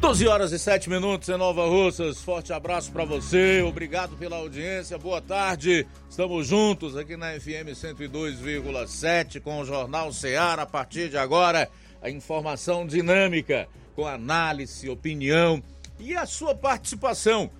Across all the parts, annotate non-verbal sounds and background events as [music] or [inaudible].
12 horas e 7 minutos em Nova Russas. Forte abraço para você. Obrigado pela audiência. Boa tarde. Estamos juntos aqui na FM 102,7 com o Jornal Ceará. A partir de agora, a informação dinâmica com análise, opinião e a sua participação.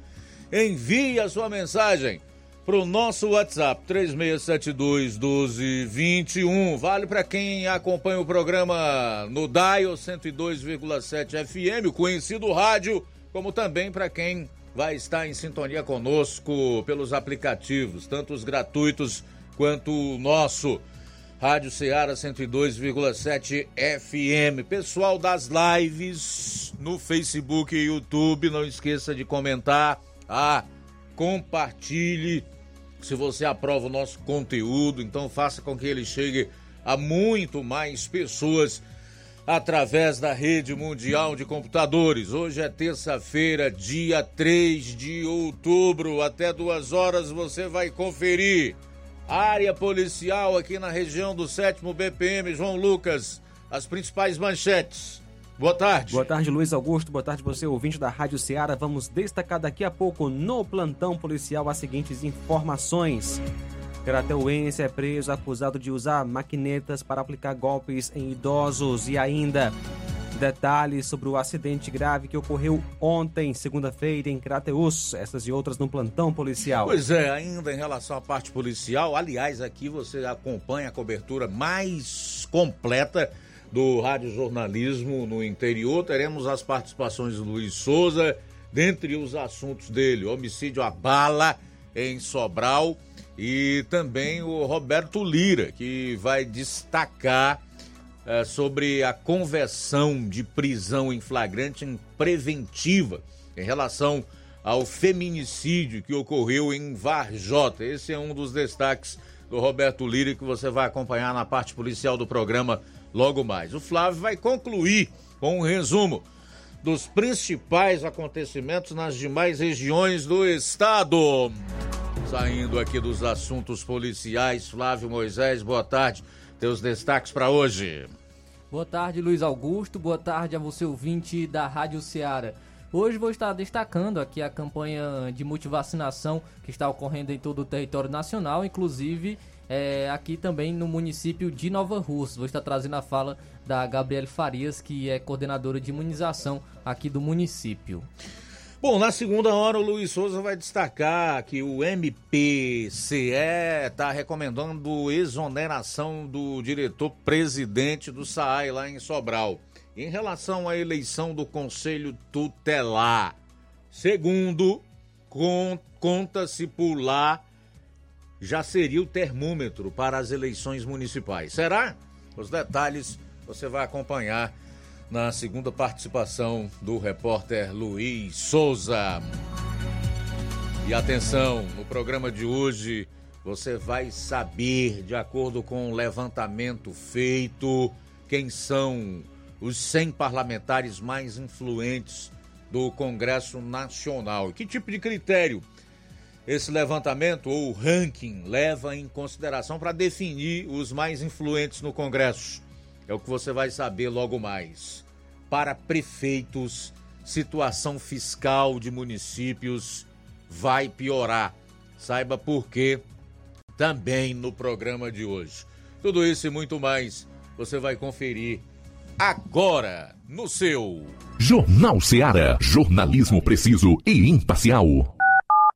Envie a sua mensagem para o nosso WhatsApp 3672 1221. Vale para quem acompanha o programa no Dial 102,7 FM, o conhecido rádio, como também para quem vai estar em sintonia conosco pelos aplicativos, tanto os gratuitos quanto o nosso. Rádio Ceará 102,7 FM. Pessoal das lives no Facebook e YouTube, não esqueça de comentar. Ah, compartilhe se você aprova o nosso conteúdo, então faça com que ele chegue a muito mais pessoas através da rede mundial de computadores. Hoje é terça-feira, dia 3 de outubro. Até duas horas você vai conferir. Área policial aqui na região do 7 BPM, João Lucas. As principais manchetes. Boa tarde. Boa tarde, Luiz Augusto. Boa tarde, você, ouvinte da Rádio Ceará. Vamos destacar daqui a pouco no plantão policial as seguintes informações. Crateuense é preso acusado de usar maquinetas para aplicar golpes em idosos. E ainda, detalhes sobre o acidente grave que ocorreu ontem, segunda-feira, em Crateus. Essas e outras no plantão policial. Pois é, ainda em relação à parte policial, aliás, aqui você acompanha a cobertura mais completa do Rádio Jornalismo no interior. Teremos as participações do Luiz Souza, dentre os assuntos dele, homicídio à bala em Sobral e também o Roberto Lira, que vai destacar é, sobre a conversão de prisão em flagrante em preventiva em relação ao feminicídio que ocorreu em Varjota. Esse é um dos destaques do Roberto Lira que você vai acompanhar na parte policial do programa logo mais. O Flávio vai concluir com um resumo dos principais acontecimentos nas demais regiões do estado. Saindo aqui dos assuntos policiais, Flávio Moisés, boa tarde. Teus destaques para hoje. Boa tarde, Luiz Augusto. Boa tarde a você, ouvinte da Rádio Ceará. Hoje vou estar destacando aqui a campanha de multivacinação que está ocorrendo em todo o território nacional, inclusive é, aqui também no município de Nova Rússia. Vou estar trazendo a fala da Gabriele Farias, que é coordenadora de imunização aqui do município. Bom, na segunda hora o Luiz Souza vai destacar que o MPCE está recomendando exoneração do diretor-presidente do SAAI lá em Sobral. Em relação à eleição do Conselho Tutelar, segundo, conta-se por lá já seria o termômetro para as eleições municipais. Será? Os detalhes você vai acompanhar na segunda participação do repórter Luiz Souza. E atenção, no programa de hoje você vai saber, de acordo com o levantamento feito, quem são os 100 parlamentares mais influentes do Congresso Nacional. Que tipo de critério esse levantamento ou ranking leva em consideração para definir os mais influentes no Congresso. É o que você vai saber logo mais. Para prefeitos, situação fiscal de municípios vai piorar. Saiba por quê também no programa de hoje. Tudo isso e muito mais você vai conferir agora no seu Jornal Ceará, jornalismo preciso e imparcial.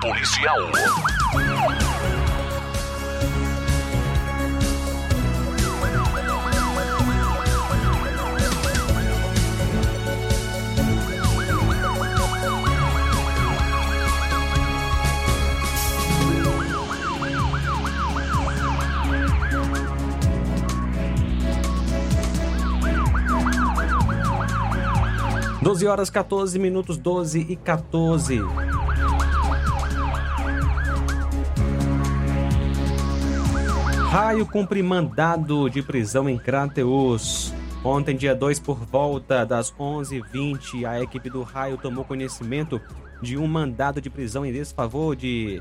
policial. Doze horas 14 minutos, 12 e 14. Raio cumpre mandado de prisão em Crateus. Ontem, dia 2, por volta das 11h20, a equipe do Raio tomou conhecimento de um mandado de prisão em desfavor de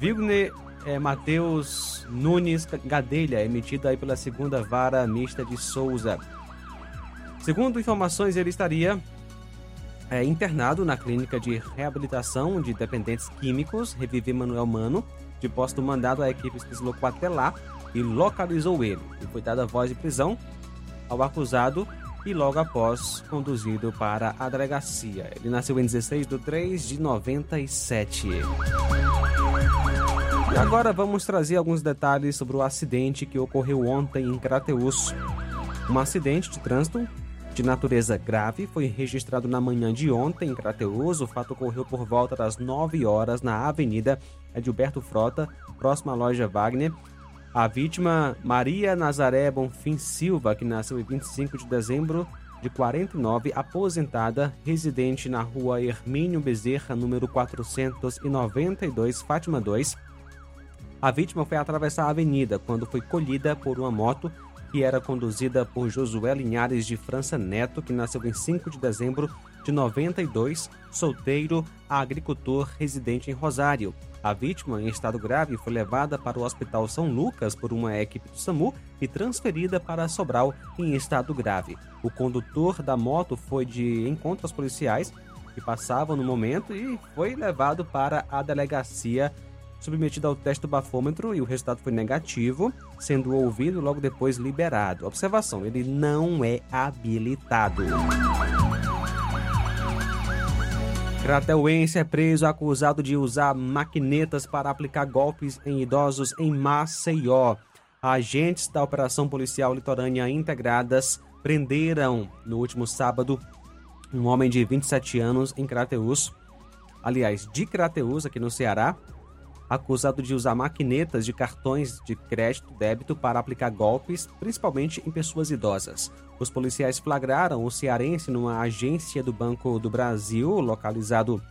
Vilne é, Matheus Nunes Gadelha, emitido aí pela segunda vara mista de Souza. Segundo informações, ele estaria é, internado na clínica de reabilitação de dependentes químicos, Reviver Manuel Mano. De posse do mandado, a equipe se deslocou até lá e localizou ele. E foi dada voz de prisão ao acusado e logo após conduzido para a delegacia. Ele nasceu em 16 de 3 de 97. E agora vamos trazer alguns detalhes sobre o acidente que ocorreu ontem em Crateus. Um acidente de trânsito de natureza grave foi registrado na manhã de ontem em Crateus. O fato ocorreu por volta das 9 horas na Avenida Edilberto Frota, próxima à loja Wagner. A vítima, Maria Nazaré Bonfim Silva, que nasceu em 25 de dezembro de 49, aposentada, residente na rua Hermínio Bezerra, número 492, Fátima 2. A vítima foi atravessar a avenida quando foi colhida por uma moto que era conduzida por Josué Linhares de França Neto, que nasceu em 5 de dezembro de 92, solteiro, agricultor residente em Rosário. A vítima, em estado grave, foi levada para o Hospital São Lucas por uma equipe do SAMU e transferida para Sobral em estado grave. O condutor da moto foi de encontro aos policiais que passavam no momento e foi levado para a delegacia submetido ao teste do bafômetro e o resultado foi negativo, sendo ouvido logo depois liberado. Observação: ele não é habilitado. Crateuense é preso acusado de usar maquinetas para aplicar golpes em idosos em Maceió. Agentes da Operação Policial Litorânea Integradas prenderam no último sábado um homem de 27 anos em Crateus, aliás, de Crateus, aqui no Ceará, acusado de usar maquinetas de cartões de crédito débito para aplicar golpes, principalmente em pessoas idosas. Os policiais flagraram o cearense numa agência do Banco do Brasil, localizado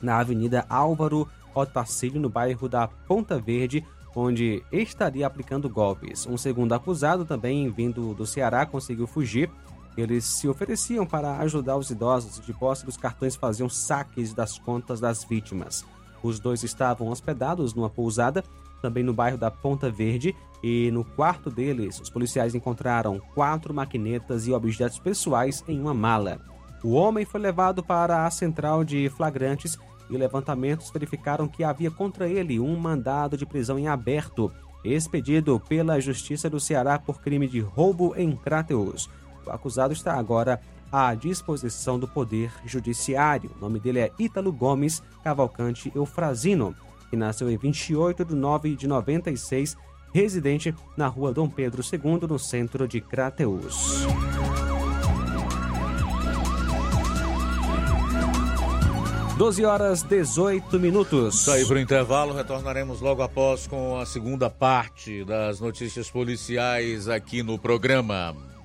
na Avenida Álvaro Otacílio, no bairro da Ponta Verde, onde estaria aplicando golpes. Um segundo acusado, também vindo do Ceará, conseguiu fugir. Eles se ofereciam para ajudar os idosos de posse dos cartões faziam saques das contas das vítimas. Os dois estavam hospedados numa pousada, também no bairro da Ponta Verde, e no quarto deles, os policiais encontraram quatro maquinetas e objetos pessoais em uma mala. O homem foi levado para a central de flagrantes e levantamentos verificaram que havia contra ele um mandado de prisão em aberto, expedido pela Justiça do Ceará por crime de roubo em Crateus. O acusado está agora à disposição do Poder Judiciário. O nome dele é Ítalo Gomes Cavalcante Eufrazino, que nasceu em 28 de 9 de 96, residente na rua Dom Pedro II, no centro de Crateus. Doze horas 18 minutos. Sair para o intervalo, retornaremos logo após com a segunda parte das notícias policiais aqui no programa.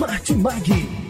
Martimag.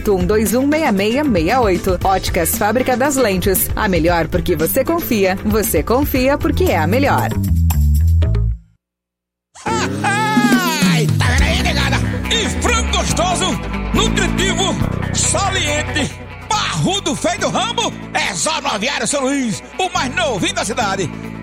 81216668. Óticas Fábrica das Lentes. A melhor porque você confia. Você confia porque é a melhor. Ai, tá vendo aí? E frango gostoso, nutritivo, saliente, parrudo, feio do ramo, é só no Aviário São Luís, o mais novinho da cidade.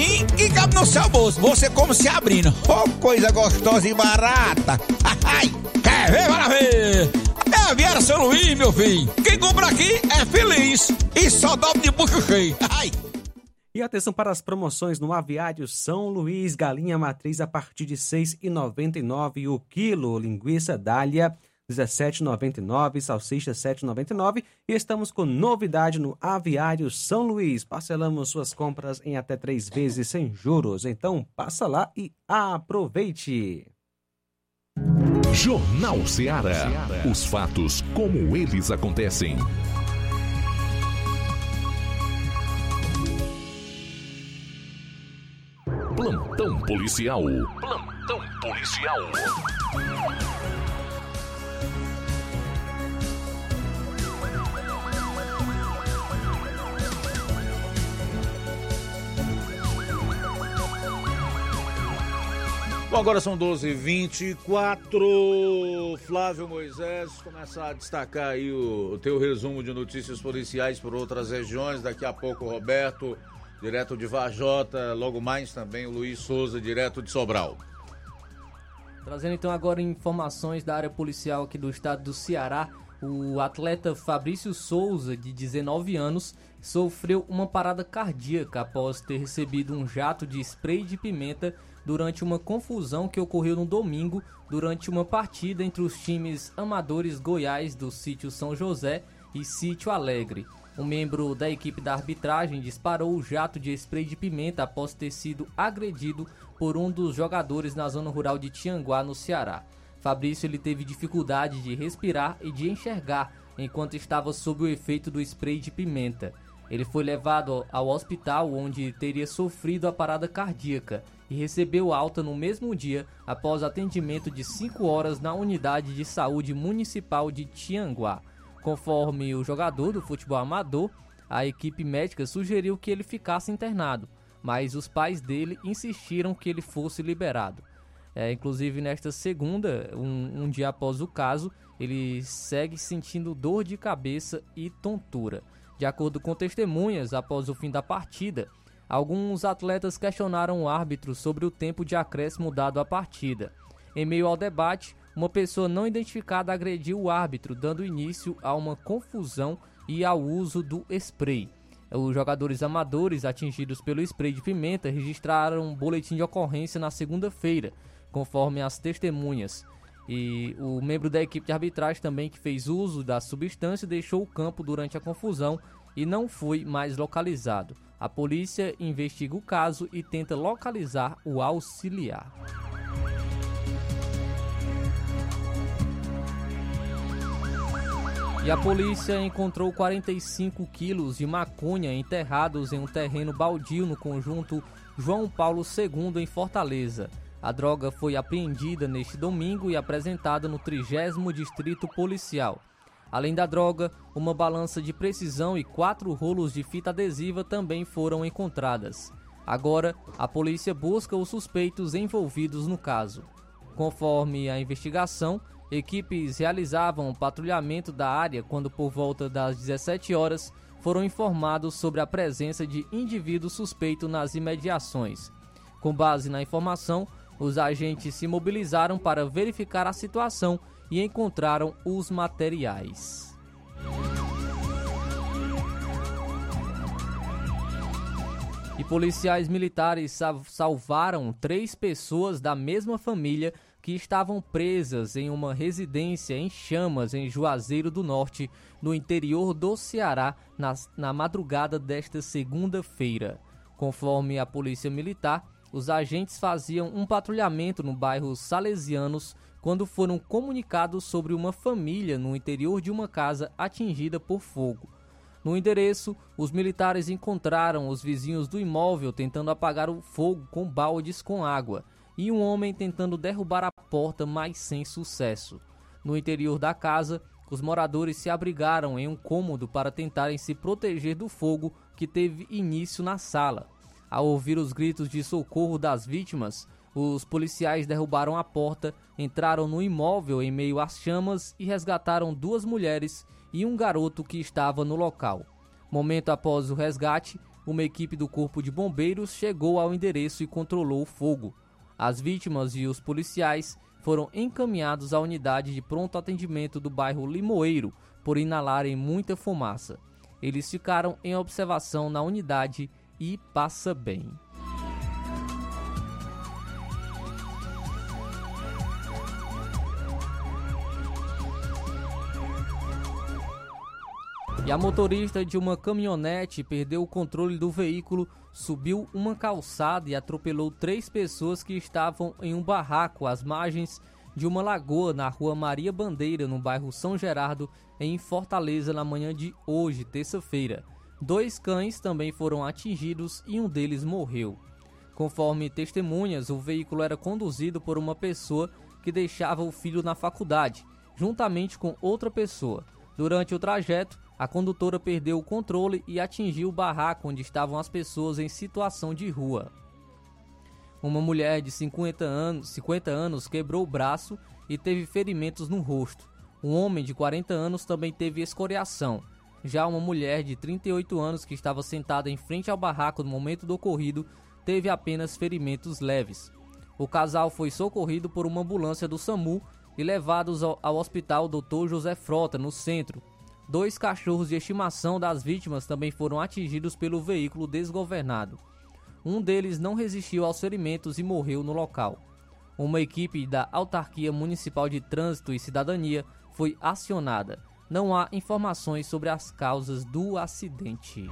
precinho que cabe no seu bolso. Você como se abrindo. Oh, coisa gostosa e barata. [laughs] Ai, quer ver, para ver? É a São Luís, meu filho. Quem compra aqui é feliz. E só dobra de bucho cheio. [laughs] Ai. E atenção para as promoções no Aviário São Luís, galinha matriz a partir de R$ 6,99 o quilo, linguiça dália 17,99, salsicha R$ 7,99 e estamos com novidade no Aviário São Luís. Parcelamos suas compras em até três vezes sem juros. Então passa lá e aproveite. Jornal Ceará. Os fatos como eles acontecem. Plantão policial. Plantão policial. Bom, agora são 12h24. Flávio Moisés, começa a destacar aí o, o teu resumo de notícias policiais por outras regiões. Daqui a pouco, Roberto, direto de Vajota. Logo mais também o Luiz Souza, direto de Sobral. Trazendo então agora informações da área policial aqui do estado do Ceará. O atleta Fabrício Souza, de 19 anos, sofreu uma parada cardíaca após ter recebido um jato de spray de pimenta durante uma confusão que ocorreu no domingo durante uma partida entre os times amadores Goiás do sítio São José e Sítio Alegre. Um membro da equipe da arbitragem disparou o jato de spray de pimenta após ter sido agredido por um dos jogadores na zona rural de Tianguá, no Ceará. Fabrício ele teve dificuldade de respirar e de enxergar enquanto estava sob o efeito do spray de pimenta. Ele foi levado ao hospital onde teria sofrido a parada cardíaca e recebeu alta no mesmo dia após atendimento de 5 horas na unidade de saúde municipal de Tianguá. Conforme o jogador do futebol amador, a equipe médica sugeriu que ele ficasse internado, mas os pais dele insistiram que ele fosse liberado. É, inclusive, nesta segunda, um, um dia após o caso, ele segue sentindo dor de cabeça e tontura. De acordo com testemunhas, após o fim da partida, alguns atletas questionaram o árbitro sobre o tempo de acréscimo dado à partida. Em meio ao debate, uma pessoa não identificada agrediu o árbitro, dando início a uma confusão e ao uso do spray. Os jogadores amadores atingidos pelo spray de pimenta registraram um boletim de ocorrência na segunda-feira, conforme as testemunhas. E o membro da equipe de arbitragem também que fez uso da substância deixou o campo durante a confusão e não foi mais localizado. A polícia investiga o caso e tenta localizar o auxiliar. E a polícia encontrou 45 quilos de maconha enterrados em um terreno baldio no conjunto João Paulo II em Fortaleza. A droga foi apreendida neste domingo e apresentada no 30 Distrito Policial. Além da droga, uma balança de precisão e quatro rolos de fita adesiva também foram encontradas. Agora, a polícia busca os suspeitos envolvidos no caso. Conforme a investigação, equipes realizavam patrulhamento da área quando, por volta das 17 horas, foram informados sobre a presença de indivíduo suspeito nas imediações. Com base na informação, os agentes se mobilizaram para verificar a situação e encontraram os materiais. E policiais militares salvaram três pessoas da mesma família que estavam presas em uma residência em chamas em Juazeiro do Norte, no interior do Ceará, na, na madrugada desta segunda-feira. Conforme a Polícia Militar, os agentes faziam um patrulhamento no bairro Salesianos quando foram comunicados sobre uma família no interior de uma casa atingida por fogo. No endereço, os militares encontraram os vizinhos do imóvel tentando apagar o fogo com baldes com água e um homem tentando derrubar a porta, mas sem sucesso. No interior da casa, os moradores se abrigaram em um cômodo para tentarem se proteger do fogo que teve início na sala. Ao ouvir os gritos de socorro das vítimas, os policiais derrubaram a porta, entraram no imóvel em meio às chamas e resgataram duas mulheres e um garoto que estava no local. Momento após o resgate, uma equipe do Corpo de Bombeiros chegou ao endereço e controlou o fogo. As vítimas e os policiais foram encaminhados à unidade de pronto atendimento do bairro Limoeiro por inalarem muita fumaça. Eles ficaram em observação na unidade e passa bem. E a motorista de uma caminhonete perdeu o controle do veículo, subiu uma calçada e atropelou três pessoas que estavam em um barraco às margens de uma lagoa na rua Maria Bandeira, no bairro São Gerardo, em Fortaleza, na manhã de hoje, terça-feira. Dois cães também foram atingidos e um deles morreu. Conforme testemunhas, o veículo era conduzido por uma pessoa que deixava o filho na faculdade, juntamente com outra pessoa. Durante o trajeto, a condutora perdeu o controle e atingiu o barraco onde estavam as pessoas em situação de rua. Uma mulher de 50 anos, 50 anos quebrou o braço e teve ferimentos no rosto. Um homem de 40 anos também teve escoriação. Já uma mulher de 38 anos que estava sentada em frente ao barraco no momento do ocorrido teve apenas ferimentos leves. O casal foi socorrido por uma ambulância do SAMU e levados ao, ao hospital Dr. José Frota, no centro, Dois cachorros de estimação das vítimas também foram atingidos pelo veículo desgovernado. Um deles não resistiu aos ferimentos e morreu no local. Uma equipe da Autarquia Municipal de Trânsito e Cidadania foi acionada. Não há informações sobre as causas do acidente.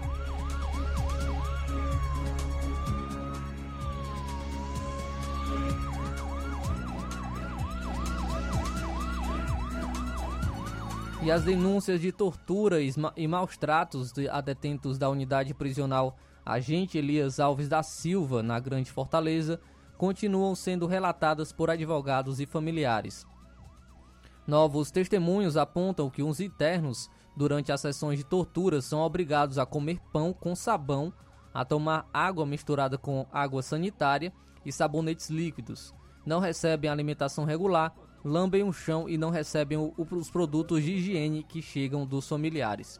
E as denúncias de tortura e maus tratos a detentos da unidade prisional Agente Elias Alves da Silva, na Grande Fortaleza, continuam sendo relatadas por advogados e familiares. Novos testemunhos apontam que os internos, durante as sessões de tortura, são obrigados a comer pão com sabão, a tomar água misturada com água sanitária e sabonetes líquidos. Não recebem alimentação regular lambem o chão e não recebem os produtos de higiene que chegam dos familiares.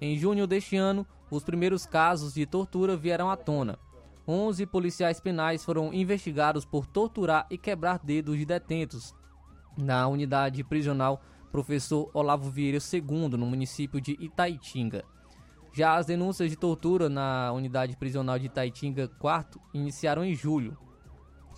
Em junho deste ano, os primeiros casos de tortura vieram à tona. 11 policiais penais foram investigados por torturar e quebrar dedos de detentos na unidade prisional Professor Olavo Vieira II, no município de Itaitinga. Já as denúncias de tortura na unidade prisional de Itaitinga 4 iniciaram em julho.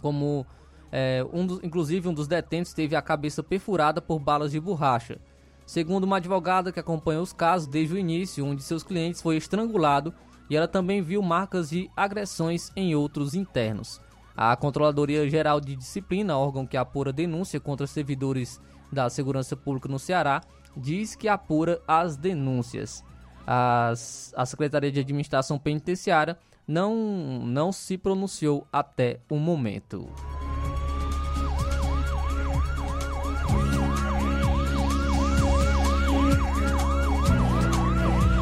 Como é, um dos, inclusive, um dos detentos teve a cabeça perfurada por balas de borracha. Segundo uma advogada que acompanhou os casos desde o início, um de seus clientes foi estrangulado e ela também viu marcas de agressões em outros internos. A Controladoria Geral de Disciplina, órgão que apura denúncia contra servidores da Segurança Pública no Ceará, diz que apura as denúncias. As, a Secretaria de Administração Penitenciária não, não se pronunciou até o momento.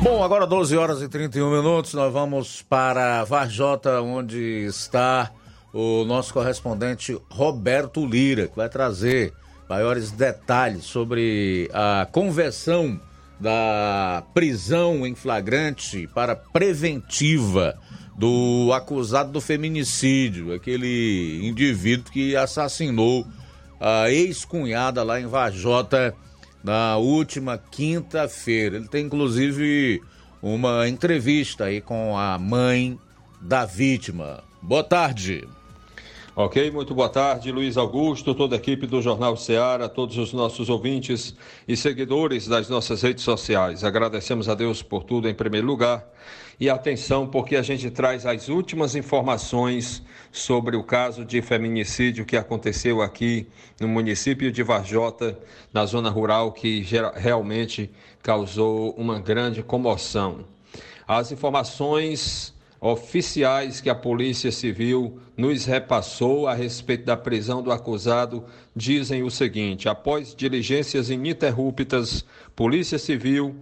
Bom, agora 12 horas e 31 minutos, nós vamos para Varjota, onde está o nosso correspondente Roberto Lira, que vai trazer maiores detalhes sobre a conversão da prisão em flagrante para preventiva do acusado do feminicídio, aquele indivíduo que assassinou a ex-cunhada lá em Varjota na última quinta-feira. Ele tem inclusive uma entrevista aí com a mãe da vítima. Boa tarde. Ok, muito boa tarde, Luiz Augusto, toda a equipe do Jornal Ceará, todos os nossos ouvintes e seguidores das nossas redes sociais. Agradecemos a Deus por tudo em primeiro lugar e atenção porque a gente traz as últimas informações sobre o caso de feminicídio que aconteceu aqui no município de Varjota, na zona rural, que realmente causou uma grande comoção. As informações oficiais que a Polícia Civil nos repassou a respeito da prisão do acusado dizem o seguinte: após diligências ininterruptas, Polícia Civil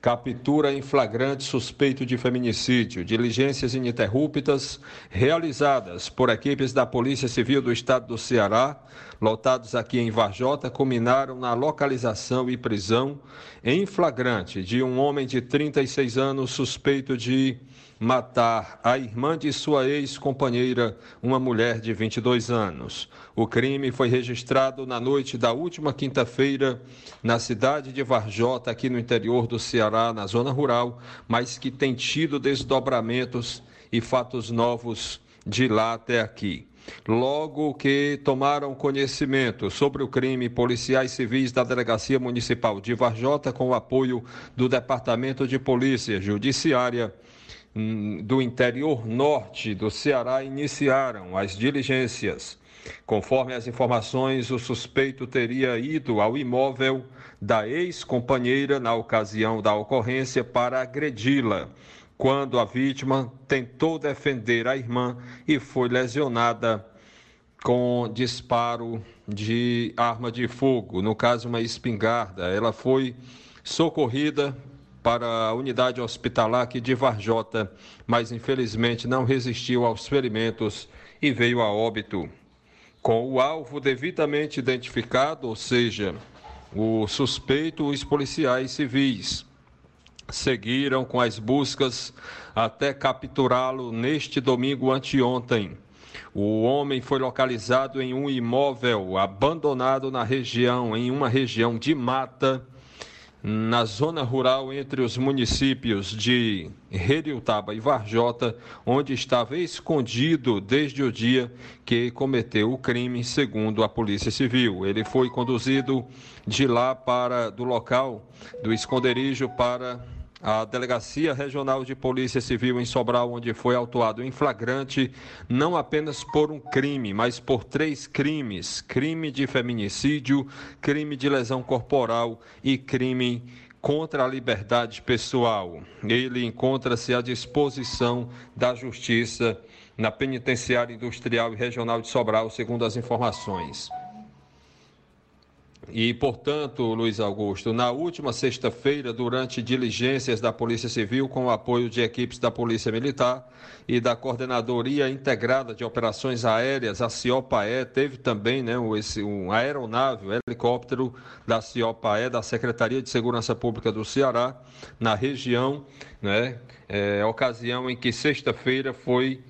captura em flagrante suspeito de feminicídio. Diligências ininterruptas realizadas por equipes da Polícia Civil do Estado do Ceará, lotados aqui em Varjota, culminaram na localização e prisão em flagrante de um homem de 36 anos suspeito de matar a irmã de sua ex-companheira, uma mulher de 22 anos. O crime foi registrado na noite da última quinta-feira na cidade de Varjota, aqui no interior do Ceará, na zona rural, mas que tem tido desdobramentos e fatos novos de lá até aqui. Logo que tomaram conhecimento sobre o crime, policiais civis da Delegacia Municipal de Varjota, com o apoio do Departamento de Polícia Judiciária, do interior norte do Ceará iniciaram as diligências. Conforme as informações, o suspeito teria ido ao imóvel da ex-companheira na ocasião da ocorrência para agredi-la, quando a vítima tentou defender a irmã e foi lesionada com disparo de arma de fogo, no caso, uma espingarda. Ela foi socorrida para a unidade hospitalar aqui de Varjota, mas infelizmente não resistiu aos ferimentos e veio a óbito. Com o alvo devidamente identificado, ou seja, o suspeito, os policiais civis seguiram com as buscas até capturá-lo neste domingo anteontem. O homem foi localizado em um imóvel abandonado na região, em uma região de mata na zona rural entre os municípios de Reriutaba e Varjota, onde estava escondido desde o dia que cometeu o crime, segundo a Polícia Civil. Ele foi conduzido de lá para do local do esconderijo para a Delegacia Regional de Polícia Civil em Sobral, onde foi autuado em flagrante, não apenas por um crime, mas por três crimes: crime de feminicídio, crime de lesão corporal e crime contra a liberdade pessoal. Ele encontra-se à disposição da Justiça na Penitenciária Industrial e Regional de Sobral, segundo as informações. E, portanto, Luiz Augusto, na última sexta-feira, durante diligências da Polícia Civil, com o apoio de equipes da Polícia Militar e da Coordenadoria Integrada de Operações Aéreas, a CIOPAE, teve também né, esse, um aeronave, um helicóptero da CIOPAE, da Secretaria de Segurança Pública do Ceará, na região, né, é, ocasião em que sexta-feira foi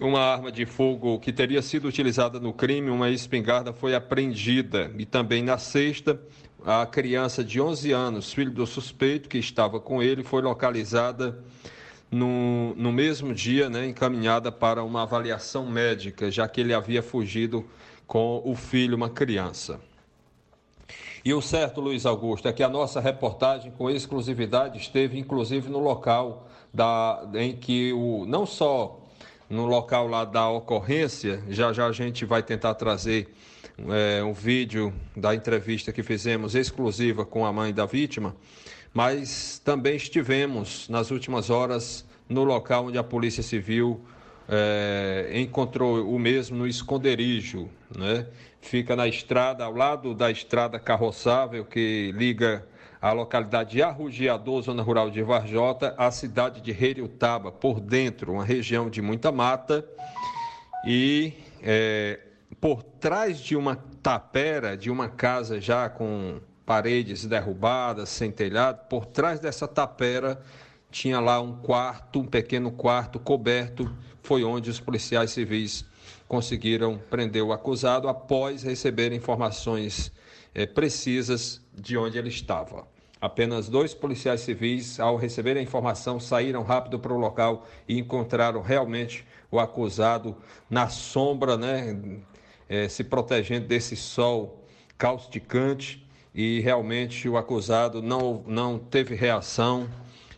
uma arma de fogo que teria sido utilizada no crime, uma espingarda, foi apreendida. E também na sexta, a criança de 11 anos, filho do suspeito que estava com ele, foi localizada no, no mesmo dia, né, encaminhada para uma avaliação médica, já que ele havia fugido com o filho, uma criança. E o certo, Luiz Augusto, é que a nossa reportagem com exclusividade esteve inclusive no local da, em que o, não só no local lá da ocorrência. Já já a gente vai tentar trazer é, um vídeo da entrevista que fizemos exclusiva com a mãe da vítima, mas também estivemos nas últimas horas no local onde a Polícia Civil é, encontrou o mesmo no esconderijo, né? Fica na estrada, ao lado da estrada carroçável que liga a localidade de Arrugiador, zona rural de Varjota, a cidade de Reriutaba, por dentro, uma região de muita mata, e é, por trás de uma tapera, de uma casa já com paredes derrubadas, sem telhado, por trás dessa tapera tinha lá um quarto, um pequeno quarto coberto, foi onde os policiais civis conseguiram prender o acusado após receber informações é, precisas de onde ele estava. Apenas dois policiais civis, ao receber a informação, saíram rápido para o local e encontraram realmente o acusado na sombra, né, é, se protegendo desse sol causticante e realmente o acusado não, não teve reação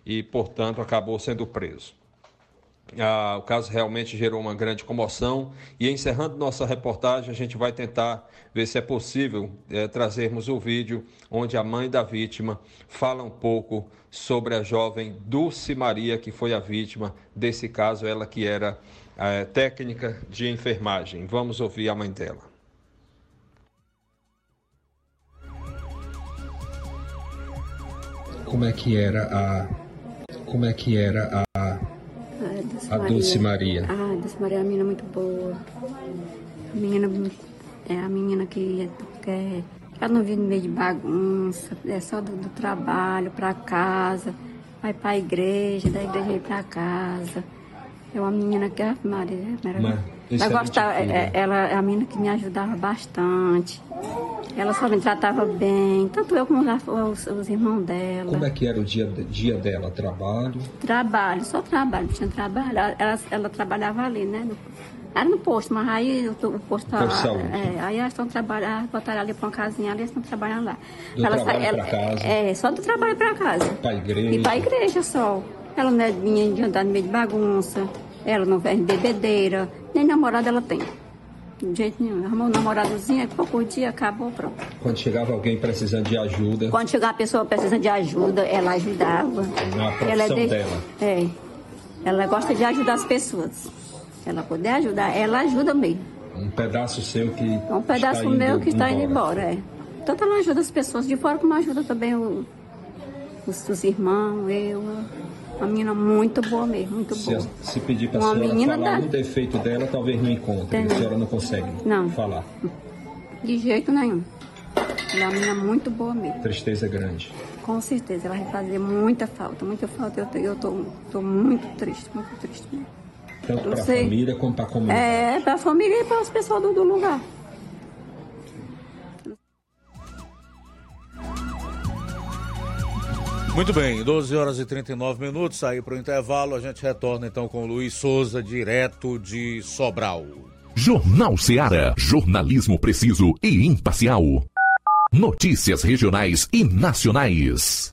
e, portanto, acabou sendo preso. Ah, o caso realmente gerou uma grande comoção e encerrando nossa reportagem a gente vai tentar ver se é possível é, trazermos o vídeo onde a mãe da vítima fala um pouco sobre a jovem Dulce Maria que foi a vítima desse caso, ela que era é, técnica de enfermagem. Vamos ouvir a mãe dela. Como é que era a como é que era a a Dulce Maria. Ah, a Dulce Maria é uma menina muito boa. A menina é a menina que, que ela não vive no meio de bagunça, é só do, do trabalho para casa, vai para a igreja, da igreja para casa. É uma menina que é Maria, Maria. Ela, gostava, é, ela é a menina que me ajudava bastante. Ela só me tratava bem, tanto eu como os, os irmãos dela. Como é que era o dia, dia dela? Trabalho? Trabalho, só trabalho, tinha trabalho. Ela, ela trabalhava ali, né? No, era no posto, mas aí o, o posto tá, é, aí elas estão trabalhando, botaram ali para uma casinha ali, elas estão trabalhando lá. Do ela, trabalho ela, casa. É, só do trabalho para casa. Para igreja. E para igreja só. Ela não é de andar no meio de bagunça, ela não vem bebedeira, nem namorado ela tem. De jeito nenhum. Arrumou um namoradozinho, pouco dia, acabou, pronto. Quando chegava alguém precisando de ajuda. Quando chegava a pessoa precisando de ajuda, ela ajudava. Na profissão ela é de... dela. É. Ela gosta de ajudar as pessoas. Ela poder ajudar, ela ajuda mesmo. Um pedaço seu que. É um pedaço meu que está indo embora. embora, é. Tanto ela ajuda as pessoas de fora como ajuda também o- os, os irmãos, eu. Uma menina muito boa mesmo, muito Se, boa. se pedir para a senhora menina falar da- um defeito dela, talvez não encontre. Entendeu? A senhora não consegue Não. falar. De jeito nenhum. Ela é uma menina muito boa mesmo. Tristeza grande. Com certeza, ela vai fazer muita falta, muita falta. Eu eu tô, tô muito triste, muito triste mesmo. Tanto para a família como para a comunidade. É, para a família e para as pessoas do, do lugar. Muito bem, 12 horas e 39 minutos, sair para o intervalo, a gente retorna então com o Luiz Souza, direto de Sobral. Jornal Seara. Jornalismo preciso e imparcial. Notícias regionais e nacionais.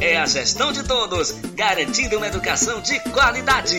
É a gestão de todos, garantindo uma educação de qualidade.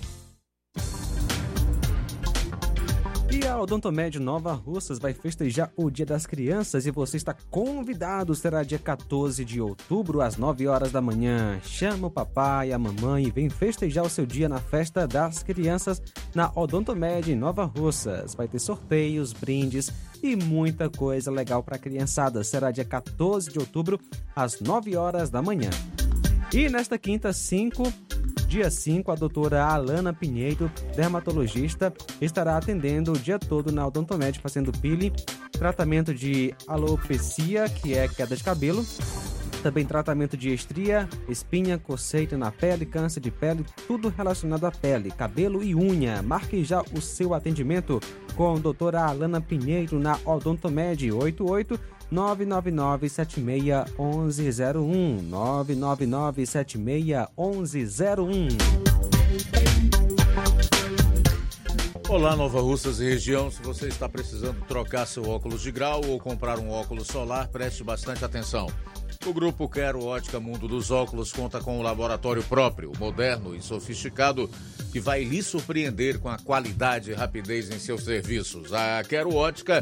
A Odontomed Nova Russas vai festejar o Dia das Crianças e você está convidado. Será dia 14 de outubro, às 9 horas da manhã. Chama o papai a mamãe e vem festejar o seu dia na festa das crianças na Odontomed Nova Russas. Vai ter sorteios, brindes e muita coisa legal para a criançada. Será dia 14 de outubro, às 9 horas da manhã. E nesta quinta, 5, dia 5, a doutora Alana Pinheiro, dermatologista, estará atendendo o dia todo na Odontomed, fazendo pili, tratamento de alopecia, que é queda de cabelo, Também tratamento de estria, espinha, coceita na pele, câncer de pele, tudo relacionado à pele, cabelo e unha. Marque já o seu atendimento com a doutora Alana Pinheiro na Odontomed 88 999 76 1101 999 76 1101 Olá, Nova Russas e região. Se você está precisando trocar seu óculos de grau ou comprar um óculos solar, preste bastante atenção. O grupo Quero Ótica Mundo dos Óculos conta com um laboratório próprio, moderno e sofisticado, que vai lhe surpreender com a qualidade e rapidez em seus serviços. A Quero Ótica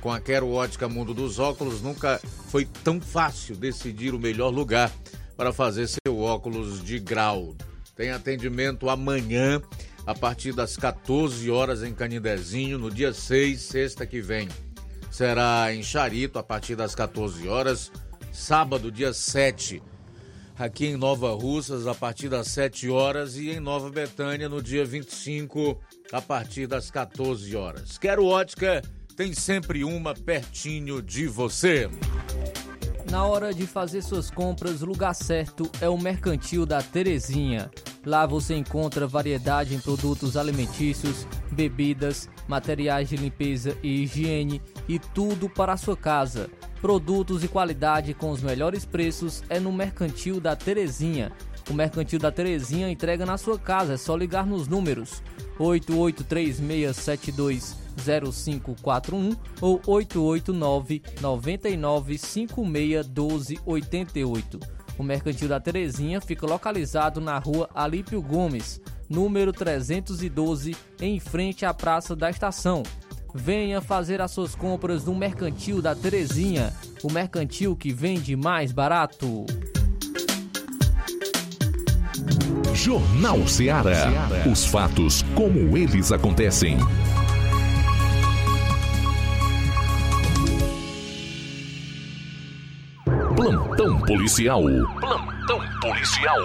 Com a Quero Ótica Mundo dos Óculos, nunca foi tão fácil decidir o melhor lugar para fazer seu óculos de grau. Tem atendimento amanhã a partir das 14 horas em Canindezinho, no dia 6, sexta que vem. Será em Charito, a partir das 14 horas, sábado, dia 7, aqui em Nova Russas, a partir das 7 horas, e em Nova Betânia, no dia 25, a partir das 14 horas. Quero ótica, tem sempre uma pertinho de você. Na hora de fazer suas compras, o lugar certo é o Mercantil da Terezinha. Lá você encontra variedade em produtos alimentícios, bebidas, materiais de limpeza e higiene e tudo para a sua casa. Produtos de qualidade com os melhores preços é no Mercantil da Terezinha. O Mercantil da Terezinha entrega na sua casa, é só ligar nos números 8836720541 ou 889 99561288. O Mercantil da Terezinha fica localizado na rua Alípio Gomes, número 312, em frente à Praça da Estação. Venha fazer as suas compras no Mercantil da Terezinha, o mercantil que vende mais barato. Jornal Ceará. Os fatos como eles acontecem. Plantão policial. Plantão policial.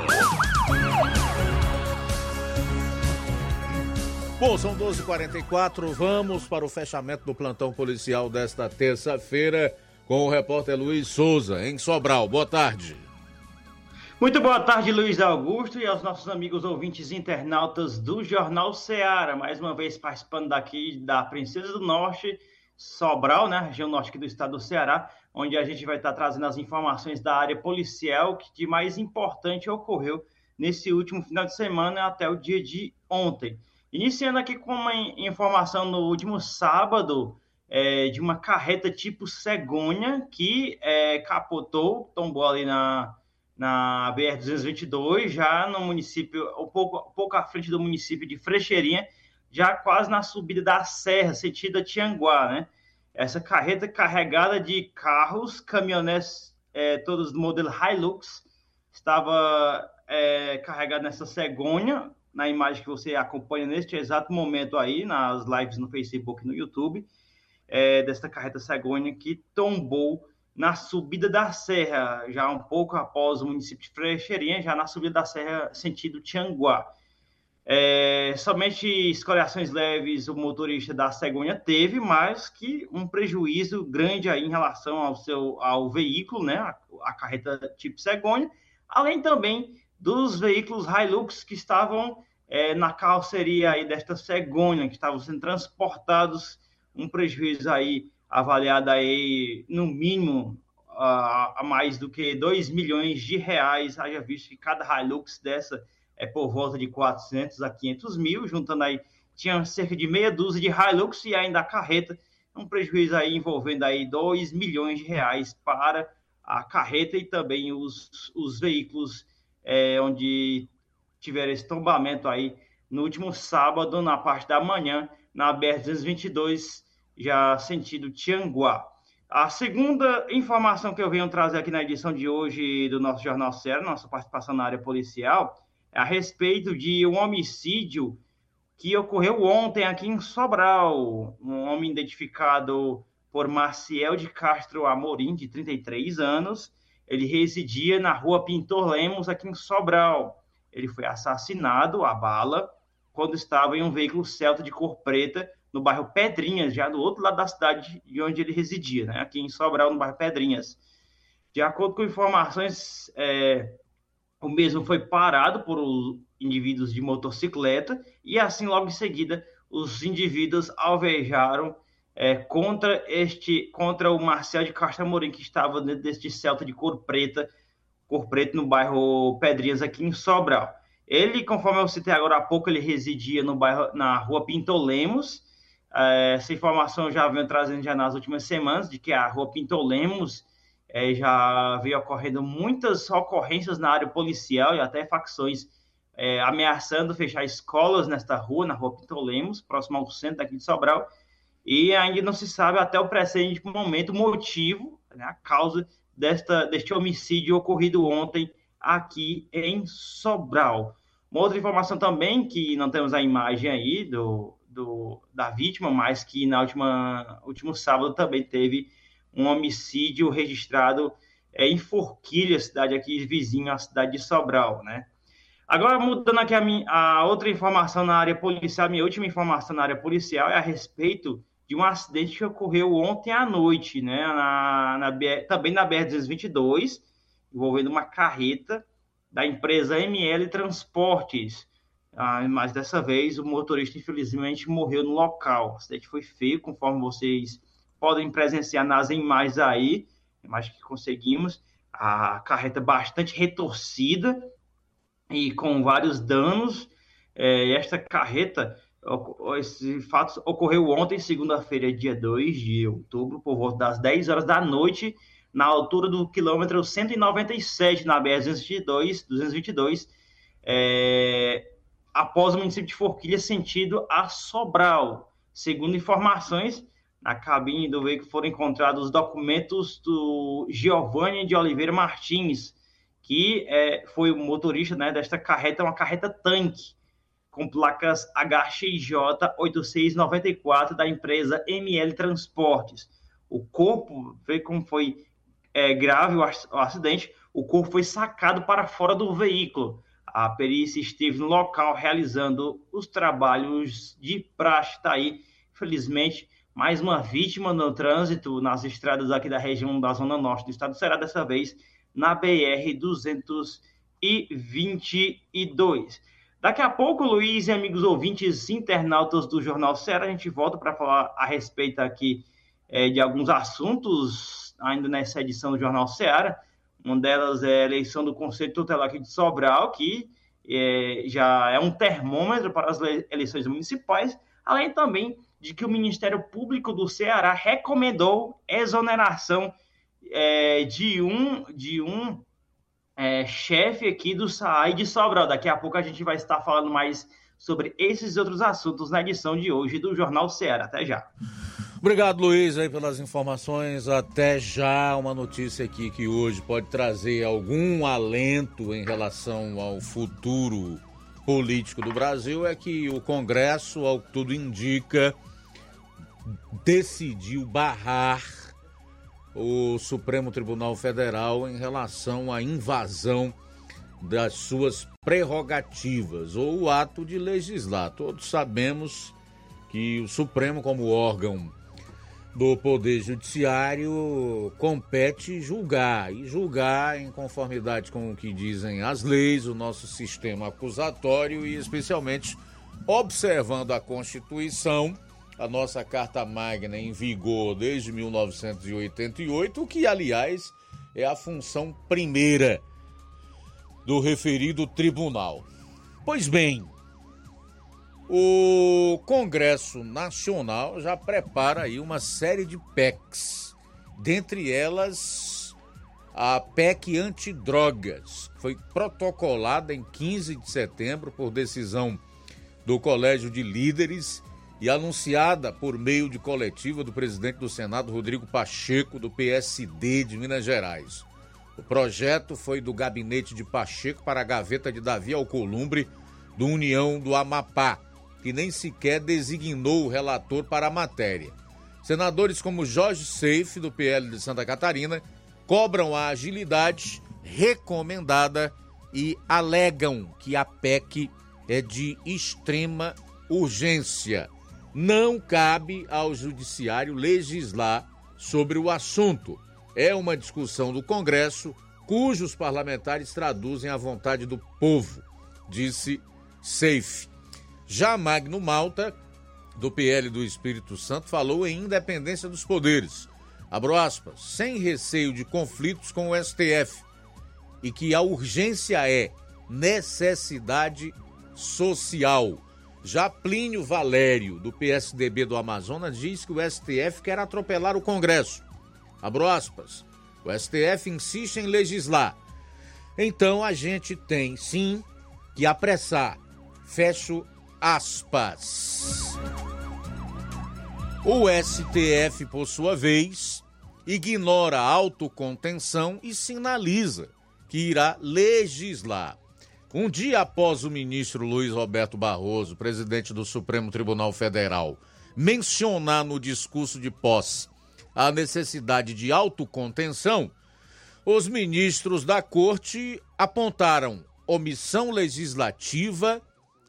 Bom, são 12h44. Vamos para o fechamento do plantão policial desta terça-feira com o repórter Luiz Souza, em Sobral. Boa tarde. Muito boa tarde, Luiz Augusto, e aos nossos amigos ouvintes internautas do Jornal Ceará. Mais uma vez participando daqui da Princesa do Norte, Sobral, né, região norte aqui do estado do Ceará, onde a gente vai estar trazendo as informações da área policial que de mais importante ocorreu nesse último final de semana até o dia de ontem. Iniciando aqui com uma informação no último sábado é, de uma carreta tipo cegonha que é, capotou, tombou ali na, na BR-222, já no município, um pouco, pouco à frente do município de Frecheirinha, já quase na subida da serra, sentido Tianguá, né? Essa carreta carregada de carros, caminhonetes, é, todos do modelo Hilux, estava é, carregada nessa cegonha, na imagem que você acompanha neste exato momento aí, nas lives no Facebook e no YouTube, é, desta carreta cegonha que tombou na subida da serra, já um pouco após o município de Frecheirinha, já na subida da serra, sentido Tianguá. É, somente escoriações leves o motorista da cegonha teve, mas que um prejuízo grande aí em relação ao seu ao veículo, né, a, a carreta tipo cegonha, além também dos veículos Hilux que estavam é, na carroceria aí desta cegonha, que estavam sendo transportados, um prejuízo aí avaliado aí no mínimo a, a mais do que 2 milhões de reais, haja visto que cada Hilux dessa é por volta de 400 a 500 mil, juntando aí, tinha cerca de meia dúzia de Hilux e ainda a carreta, um prejuízo aí envolvendo aí 2 milhões de reais para a carreta e também os, os veículos é, onde tiveram esse tombamento aí no último sábado, na parte da manhã, na BR-222, já sentido Tianguá. A segunda informação que eu venho trazer aqui na edição de hoje do nosso Jornal Sério, nossa participação na área policial, a respeito de um homicídio que ocorreu ontem aqui em Sobral. Um homem identificado por Maciel de Castro Amorim, de 33 anos. Ele residia na rua Pintor Lemos, aqui em Sobral. Ele foi assassinado a bala quando estava em um veículo Celta de cor preta no bairro Pedrinhas, já do outro lado da cidade de onde ele residia, né? aqui em Sobral, no bairro Pedrinhas. De acordo com informações, é, o mesmo foi parado por indivíduos de motocicleta e assim logo em seguida os indivíduos alvejaram é, contra este contra o Marcel de Castro Amorim que estava dentro deste Celta de cor preta, cor preta no bairro Pedrinhas aqui em Sobral. Ele, conforme eu citei agora há pouco, ele residia no bairro na Rua Pinto Lemos é, essa informação eu já venho trazendo já nas últimas semanas, de que a rua Pinto Lemos é, já veio ocorrendo muitas ocorrências na área policial e até facções é, ameaçando fechar escolas nesta rua, na rua Pinto Lemos, próximo ao centro aqui de Sobral, e ainda não se sabe até o presente momento o motivo, né, a causa desta, deste homicídio ocorrido ontem aqui em Sobral. Uma outra informação também, que não temos a imagem aí do, do, da vítima, mas que na última último sábado também teve um homicídio registrado é, em Forquilha, cidade aqui vizinha à cidade de Sobral, né? Agora, mudando aqui a, minha, a outra informação na área policial, a minha última informação na área policial é a respeito de um acidente que ocorreu ontem à noite, né? Na, na também na BR-222, envolvendo uma carreta da empresa ML Transportes. Ah, mas dessa vez o motorista, infelizmente, morreu no local. O acidente foi feio, conforme vocês podem presenciar nas imagens aí, mais que conseguimos. A carreta bastante retorcida e com vários danos. É, esta carreta, esse fato ocorreu ontem, segunda-feira, dia 2 de outubro, por volta das 10 horas da noite, na altura do quilômetro 197, na BR-222, 222, é, após o município de Forquilha, sentido a Sobral. Segundo informações, na cabine do veículo foram encontrados documentos do Giovanni de Oliveira Martins, que é, foi o motorista né, desta carreta, uma carreta tanque, com placas HXJ 8694 da empresa ML Transportes. O corpo, vê como foi é, grave o acidente, o corpo foi sacado para fora do veículo. A perícia esteve no local realizando os trabalhos de praxe. Está aí, felizmente, mais uma vítima no trânsito nas estradas aqui da região da Zona Norte do estado será dessa vez na BR 222. Daqui a pouco, Luiz e amigos ouvintes internautas do Jornal Ceará, a gente volta para falar a respeito aqui é, de alguns assuntos ainda nessa edição do Jornal Ceará. Uma delas é a eleição do Conselho Tutelar aqui de Sobral, que é, já é um termômetro para as eleições municipais, além também de que o Ministério Público do Ceará recomendou exoneração é, de um, de um é, chefe aqui do SAI de Sobral. Daqui a pouco a gente vai estar falando mais sobre esses outros assuntos na edição de hoje do Jornal Ceará. Até já. Obrigado, Luiz, aí pelas informações. Até já uma notícia aqui que hoje pode trazer algum alento em relação ao futuro político do Brasil é que o Congresso, ao que tudo indica, decidiu barrar o Supremo Tribunal Federal em relação à invasão das suas prerrogativas ou o ato de legislar. Todos sabemos que o Supremo, como órgão do Poder Judiciário compete julgar, e julgar em conformidade com o que dizem as leis, o nosso sistema acusatório e, especialmente, observando a Constituição, a nossa Carta Magna em vigor desde 1988, que, aliás, é a função primeira do referido tribunal. Pois bem, o Congresso Nacional já prepara aí uma série de PECs, dentre elas a PEC antidrogas, foi protocolada em 15 de setembro por decisão do Colégio de Líderes e anunciada por meio de coletiva do presidente do Senado, Rodrigo Pacheco, do PSD de Minas Gerais. O projeto foi do gabinete de Pacheco para a gaveta de Davi Alcolumbre, do União do Amapá, que nem sequer designou o relator para a matéria. Senadores como Jorge Seife, do PL de Santa Catarina, cobram a agilidade recomendada e alegam que a PEC é de extrema urgência. Não cabe ao Judiciário legislar sobre o assunto. É uma discussão do Congresso cujos parlamentares traduzem a vontade do povo, disse Seife. Já Magno Malta, do PL do Espírito Santo, falou em independência dos poderes. Abro aspas, sem receio de conflitos com o STF e que a urgência é necessidade social. Já Plínio Valério, do PSDB do Amazonas, diz que o STF quer atropelar o Congresso. Abro aspas. O STF insiste em legislar. Então a gente tem, sim, que apressar. Fecho aspas. O STF, por sua vez, ignora a autocontenção e sinaliza que irá legislar. Um dia após o ministro Luiz Roberto Barroso, presidente do Supremo Tribunal Federal, mencionar no discurso de posse a necessidade de autocontenção, os ministros da corte apontaram omissão legislativa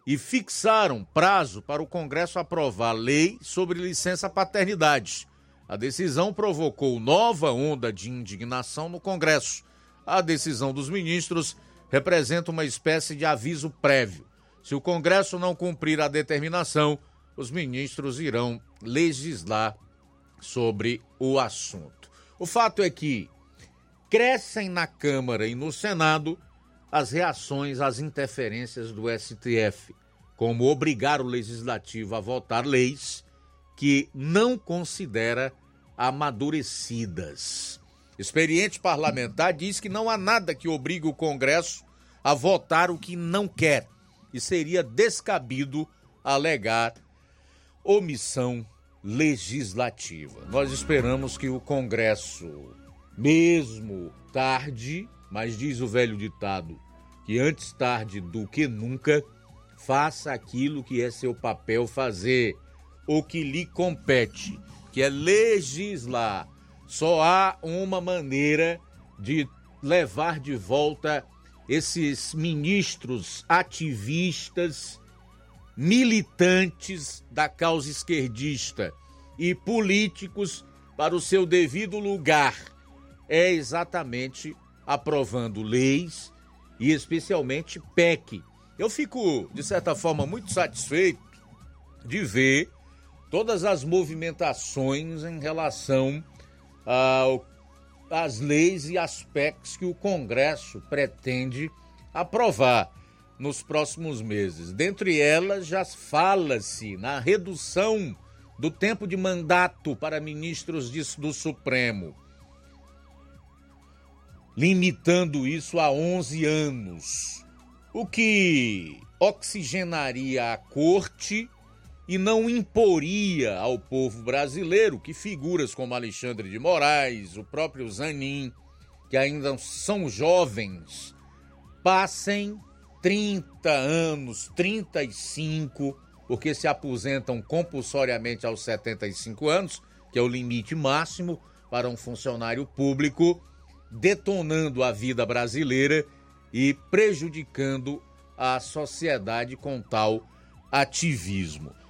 e fixaram prazo para o Congresso aprovar lei sobre licença paternidade. A decisão provocou nova onda de indignação no Congresso. A decisão dos ministros representa uma espécie de aviso prévio. Se o Congresso não cumprir a determinação, os ministros irão legislar sobre o assunto. O fato é que crescem na Câmara e no Senado as reações às interferências do STF, como obrigar o legislativo a votar leis que não considera amadurecidas. Experiente parlamentar diz que não há nada que obrigue o Congresso a votar o que não quer e seria descabido alegar omissão legislativa. Nós esperamos que o Congresso, mesmo tarde, mas diz o velho ditado que antes tarde do que nunca, faça aquilo que é seu papel fazer, o que lhe compete, que é legislar só há uma maneira de levar de volta esses ministros ativistas, militantes da causa esquerdista e políticos para o seu devido lugar. É exatamente aprovando leis e especialmente PEC. Eu fico, de certa forma, muito satisfeito de ver todas as movimentações em relação às leis e aspectos que o Congresso pretende aprovar nos próximos meses. Dentre elas, já fala-se na redução do tempo de mandato para ministros do Supremo, limitando isso a 11 anos, o que oxigenaria a corte e não imporia ao povo brasileiro que figuras como Alexandre de Moraes, o próprio Zanin, que ainda são jovens, passem 30 anos, 35, porque se aposentam compulsoriamente aos 75 anos, que é o limite máximo para um funcionário público, detonando a vida brasileira e prejudicando a sociedade com tal ativismo.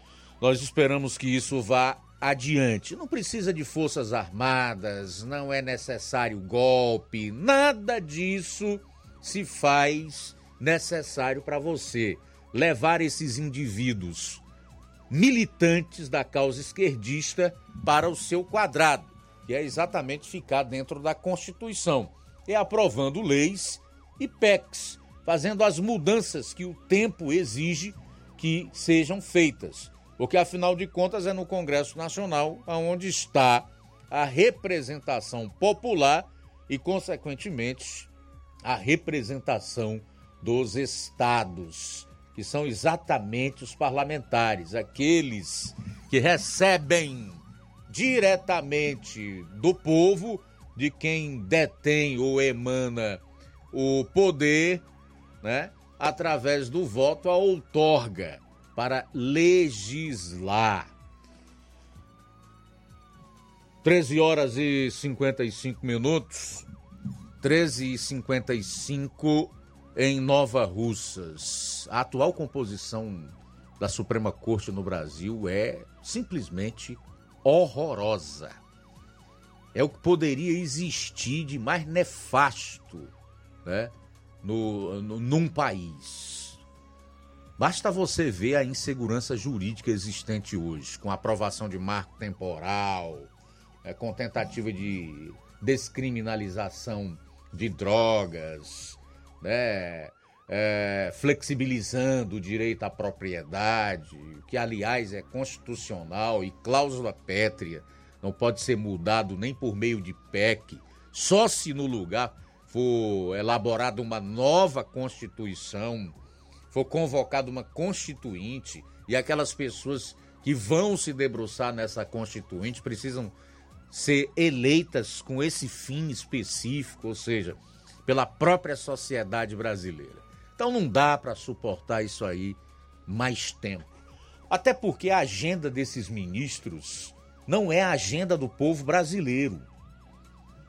Nós esperamos que isso vá adiante. Não precisa de forças armadas, não é necessário golpe, nada disso se faz necessário para você levar esses indivíduos militantes da causa esquerdista para o seu quadrado, que é exatamente ficar dentro da Constituição, e aprovando leis e PECs, fazendo as mudanças que o tempo exige que sejam feitas porque afinal de contas é no Congresso Nacional onde está a representação popular e, consequentemente, a representação dos estados, que são exatamente os parlamentares, aqueles que recebem diretamente do povo, de quem detém ou emana o poder, né, através do voto, a outorga para legislar. 13 horas e 55 minutos. 13 e 55 em Nova Russas. A atual composição da Suprema Corte no Brasil é simplesmente horrorosa. É o que poderia existir de mais nefasto né, no, no, num país. Basta você ver a insegurança jurídica existente hoje, com aprovação de marco temporal, é, com tentativa de descriminalização de drogas, né? É, flexibilizando o direito à propriedade, que aliás é constitucional e cláusula pétrea, não pode ser mudado nem por meio de PEC, só se no lugar for elaborada uma nova constituição, for convocada uma constituinte e aquelas pessoas que vão se debruçar nessa constituinte precisam ser eleitas com esse fim específico, ou seja, pela própria sociedade brasileira. Então não dá para suportar isso aí mais tempo. Até porque a agenda desses ministros não é a agenda do povo brasileiro.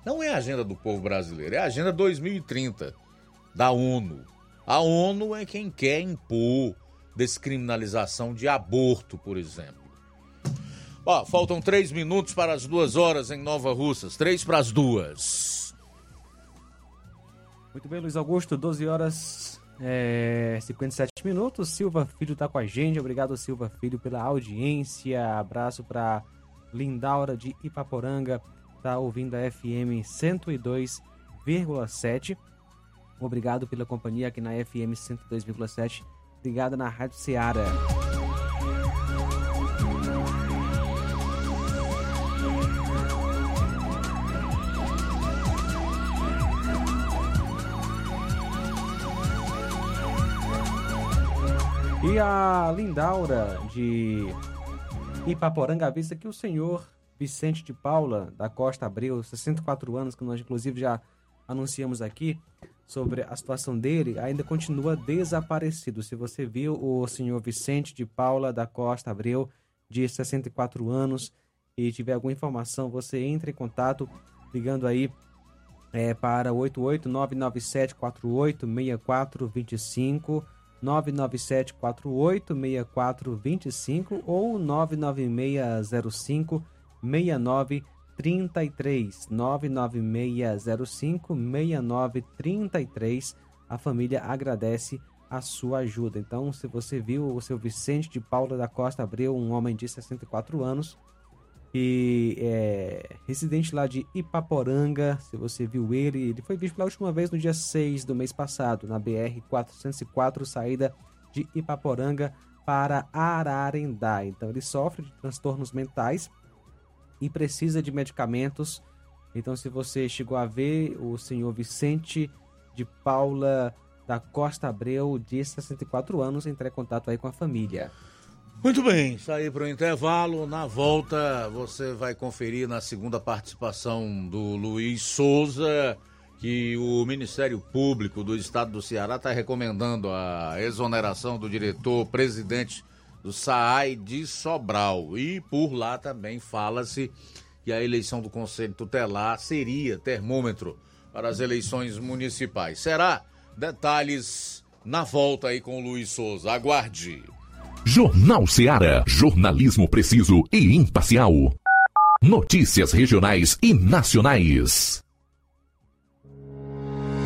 Não é a agenda do povo brasileiro, é a agenda 2030 da ONU. A ONU é quem quer impor descriminalização de aborto, por exemplo. Ó, faltam três minutos para as duas horas em Nova Russas. Três para as duas. Muito bem, Luiz Augusto, 12 horas é, 57 minutos. Silva Filho está com a gente. Obrigado, Silva Filho, pela audiência. Abraço para Lindaura de Ipaporanga. Tá ouvindo a FM 102,7. Obrigado pela companhia aqui na FM 102,7. Ligada na Rádio Ceará. E a Lindaura de Ipaporanga avisa que o senhor Vicente de Paula, da Costa Abreu, 64 anos, que nós inclusive já anunciamos aqui sobre a situação dele, ainda continua desaparecido. Se você viu o senhor Vicente de Paula, da Costa Abreu, de 64 anos, e tiver alguma informação, você entre em contato ligando aí é, para 88997486425 997 486425 ou 99605 6933 99605 6933 a família agradece a sua ajuda. Então, se você viu o seu Vicente de Paula da Costa Abreu, um homem de 64 anos, e é residente lá de Ipaporanga. Se você viu ele, ele foi visto pela última vez no dia 6 do mês passado, na BR 404, saída de Ipaporanga para Ararendá. Então ele sofre de transtornos mentais e precisa de medicamentos. Então, se você chegou a ver o senhor Vicente de Paula da Costa Abreu, de 64 anos, entre em contato aí com a família. Muito bem, sair para o intervalo. Na volta, você vai conferir na segunda participação do Luiz Souza que o Ministério Público do Estado do Ceará está recomendando a exoneração do diretor-presidente do SAAI de Sobral. E por lá também fala-se que a eleição do Conselho Tutelar seria termômetro para as eleições municipais. Será? Detalhes na volta aí com o Luiz Souza. Aguarde. Jornal Ceará. Jornalismo preciso e imparcial. Notícias regionais e nacionais.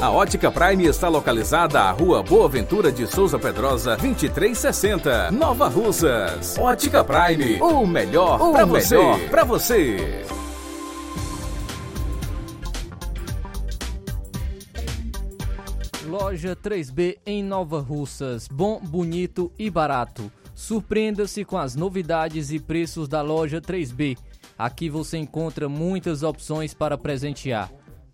A Ótica Prime está localizada à Rua Boa Ventura de Souza Pedrosa, 2360, Nova Russas. Ótica Prime, o melhor para você. Para você. Loja 3B em Nova Russas. Bom, bonito e barato. Surpreenda-se com as novidades e preços da loja 3B. Aqui você encontra muitas opções para presentear.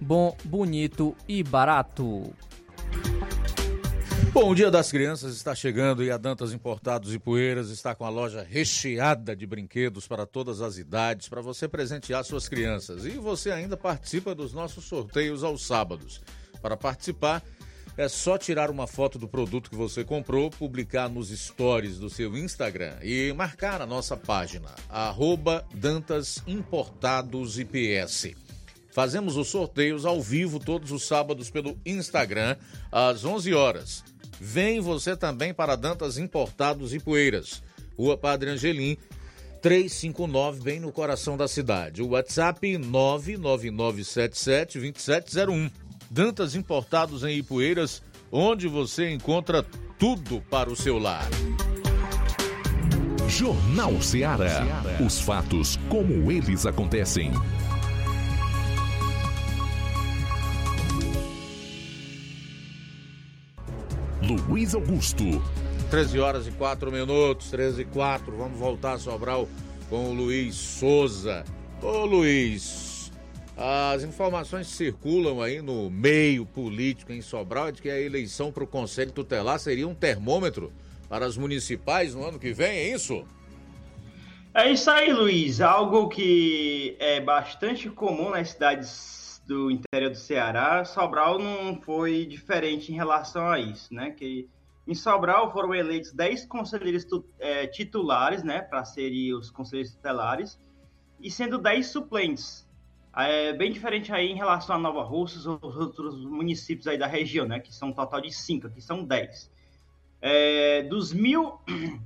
Bom, bonito e barato. Bom, o Dia das Crianças está chegando e a Dantas Importados e Poeiras está com a loja recheada de brinquedos para todas as idades, para você presentear suas crianças. E você ainda participa dos nossos sorteios aos sábados. Para participar, é só tirar uma foto do produto que você comprou, publicar nos stories do seu Instagram e marcar a nossa página, arroba Dantas Importados IPS. Fazemos os sorteios ao vivo todos os sábados pelo Instagram, às 11 horas. Vem você também para Dantas Importados e Poeiras, Rua Padre Angelim, 359, bem no coração da cidade. WhatsApp 999772701. Dantas Importados em Ipueiras, onde você encontra tudo para o seu lar. Jornal Ceará. Os fatos como eles acontecem. Luiz Augusto. 13 horas e 4 minutos, 13 e 4. Vamos voltar a Sobral com o Luiz Souza. Ô Luiz, as informações circulam aí no meio político em Sobral de que a eleição para o Conselho Tutelar seria um termômetro para as municipais no ano que vem, é isso? É isso aí, Luiz. Algo que é bastante comum nas cidades do interior do Ceará. Sobral não foi diferente em relação a isso, né? Que Em Sobral foram eleitos 10 conselheiros é, titulares, né, para serem os conselheiros tutelares, e sendo 10 suplentes. É bem diferente aí em relação a Nova Russas, os outros municípios aí da região, né, que são um total de 5, aqui são 10. É, dos mil,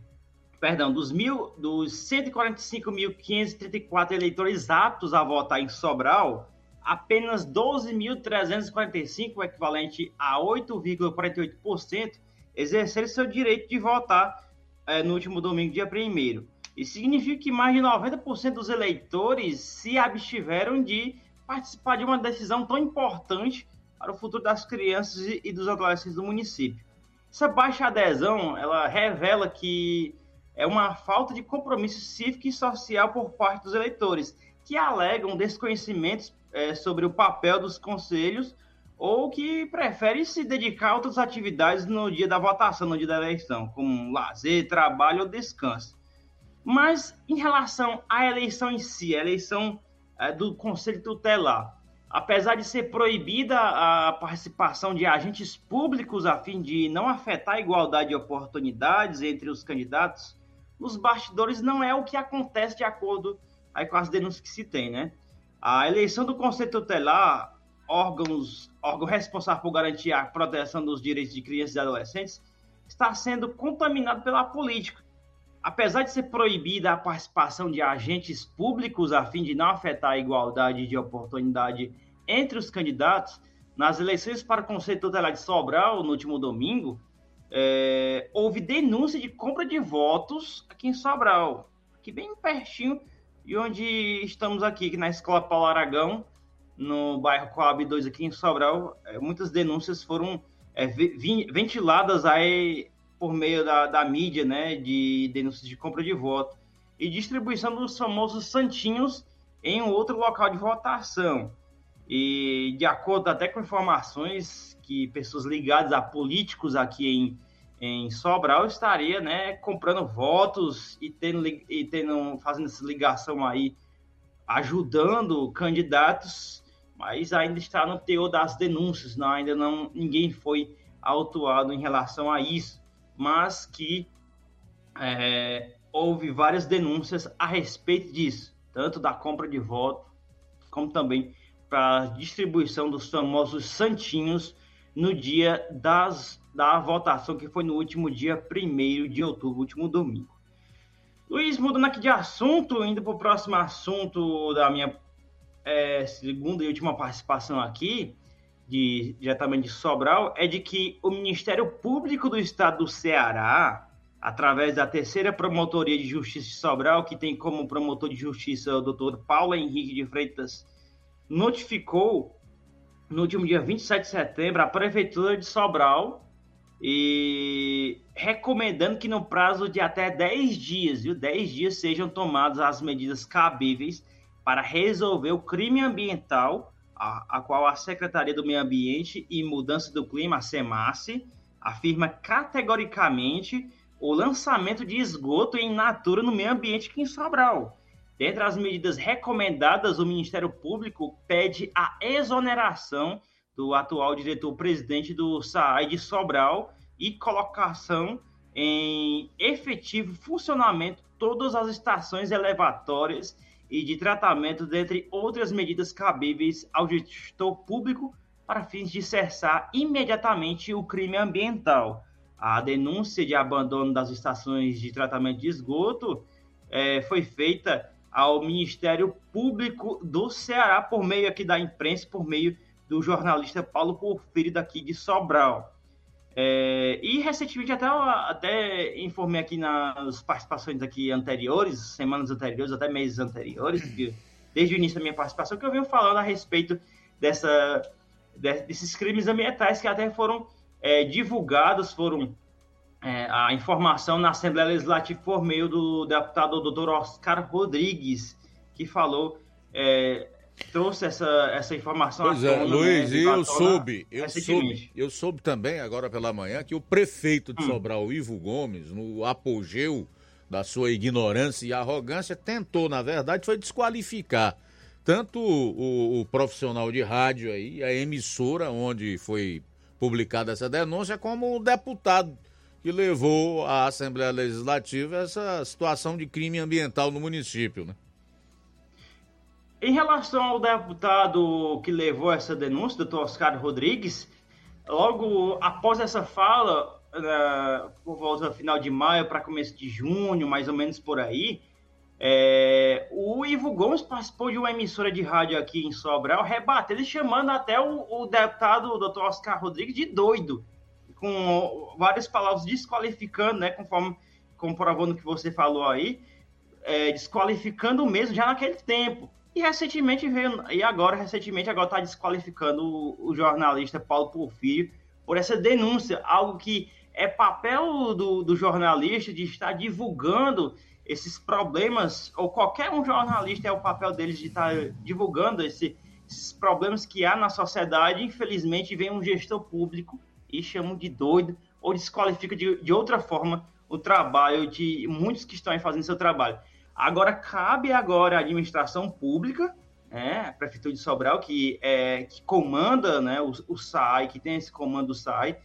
[clears throat] perdão, dos mil, dos 145.534 eleitores aptos a votar em Sobral, apenas 12.345, o equivalente a 8,48%, exerceram seu direito de votar é, no último domingo, dia 1 Isso significa que mais de 90% dos eleitores se abstiveram de participar de uma decisão tão importante para o futuro das crianças e dos adolescentes do município. Essa baixa adesão, ela revela que é uma falta de compromisso cívico e social por parte dos eleitores, que alegam desconhecimentos é, sobre o papel dos conselhos ou que prefere se dedicar a outras atividades no dia da votação, no dia da eleição, como lazer, trabalho ou descanso. Mas em relação à eleição em si, a eleição é, do Conselho Tutelar, apesar de ser proibida a participação de agentes públicos a fim de não afetar a igualdade de oportunidades entre os candidatos, nos bastidores não é o que acontece de acordo aí, com as denúncias que se tem, né? A eleição do Conselho Tutelar, órgãos, órgão responsável por garantir a proteção dos direitos de crianças e adolescentes, está sendo contaminado pela política. Apesar de ser proibida a participação de agentes públicos a fim de não afetar a igualdade de oportunidade entre os candidatos, nas eleições para o Conselho Tutelar de Sobral, no último domingo, é, houve denúncia de compra de votos aqui em Sobral, aqui bem pertinho e onde estamos aqui, na Escola Paulo Aragão, no bairro Coab 2 aqui em Sobral, é, muitas denúncias foram é, ventiladas aí por meio da, da mídia, né, de denúncias de compra de voto e distribuição dos famosos santinhos em um outro local de votação. E de acordo até com informações que pessoas ligadas a políticos aqui em em Sobral estaria, né, comprando votos e tendo, e tendo fazendo essa ligação aí, ajudando candidatos, mas ainda está no teor das denúncias, não, ainda não ninguém foi autuado em relação a isso, mas que é, houve várias denúncias a respeito disso, tanto da compra de voto, como também para a distribuição dos famosos santinhos no dia das da votação que foi no último dia 1 de outubro, último domingo. Luiz, mudando aqui de assunto, indo para o próximo assunto da minha é, segunda e última participação aqui, de, diretamente de Sobral, é de que o Ministério Público do Estado do Ceará, através da terceira Promotoria de Justiça de Sobral, que tem como promotor de justiça o doutor Paulo Henrique de Freitas, notificou no último dia 27 de setembro a Prefeitura de Sobral e recomendando que no prazo de até 10 dias, viu, 10 dias sejam tomadas as medidas cabíveis para resolver o crime ambiental, a, a qual a Secretaria do Meio Ambiente e Mudança do Clima, a SEMASSE, afirma categoricamente o lançamento de esgoto em natura no meio ambiente aqui em Sobral. Dentre as medidas recomendadas, o Ministério Público pede a exoneração do atual diretor-presidente do SAAI de Sobral e colocação em efetivo funcionamento todas as estações elevatórias e de tratamento, dentre outras medidas cabíveis ao gestor público para fins de cessar imediatamente o crime ambiental. A denúncia de abandono das estações de tratamento de esgoto é, foi feita ao Ministério Público do Ceará por meio aqui da imprensa, por meio do jornalista Paulo Porfírio daqui de Sobral. É, e recentemente até, até informei aqui nas participações aqui anteriores, semanas anteriores, até meses anteriores, [clears throat] desde o início da minha participação, que eu venho falando a respeito dessa, desses crimes ambientais que até foram é, divulgados, foram é, a informação na Assembleia Legislativa por meio do deputado Dr. Oscar Rodrigues, que falou é, trouxe essa, essa informação pois é, Luiz, né, eu soube, eu soube, eu soube também agora pela manhã que o prefeito de hum. Sobral, Ivo Gomes, no apogeu da sua ignorância e arrogância, tentou, na verdade, foi desqualificar tanto o, o, o profissional de rádio aí, a emissora onde foi publicada essa denúncia, como o deputado que levou a Assembleia Legislativa essa situação de crime ambiental no município, né? Em relação ao deputado que levou essa denúncia, doutor Oscar Rodrigues, logo após essa fala, uh, por volta do final de maio para começo de junho, mais ou menos por aí, é, o Ivo Gomes participou de uma emissora de rádio aqui em Sobral, rebatendo chamando até o, o deputado o doutor Oscar Rodrigues de doido, com várias palavras desqualificando, né, conforme comprovando o que você falou aí, é, desqualificando mesmo já naquele tempo. E recentemente veio, e agora, recentemente, agora está desqualificando o, o, jornalista Paulo Porfírio por essa denúncia, algo que é papel do, do jornalista de estar divulgando esses problemas, ou qualquer um jornalista é o papel deles de estar divulgando esse, esses problemas que há na sociedade. Infelizmente, vem um gestor público e chama de doido, ou desqualifica de, de outra forma o trabalho de muitos que estão aí fazendo seu trabalho. Agora, cabe agora à administração pública, né, a Prefeitura de Sobral, que, é, que comanda né, o, o SAI, que tem esse comando do SAI,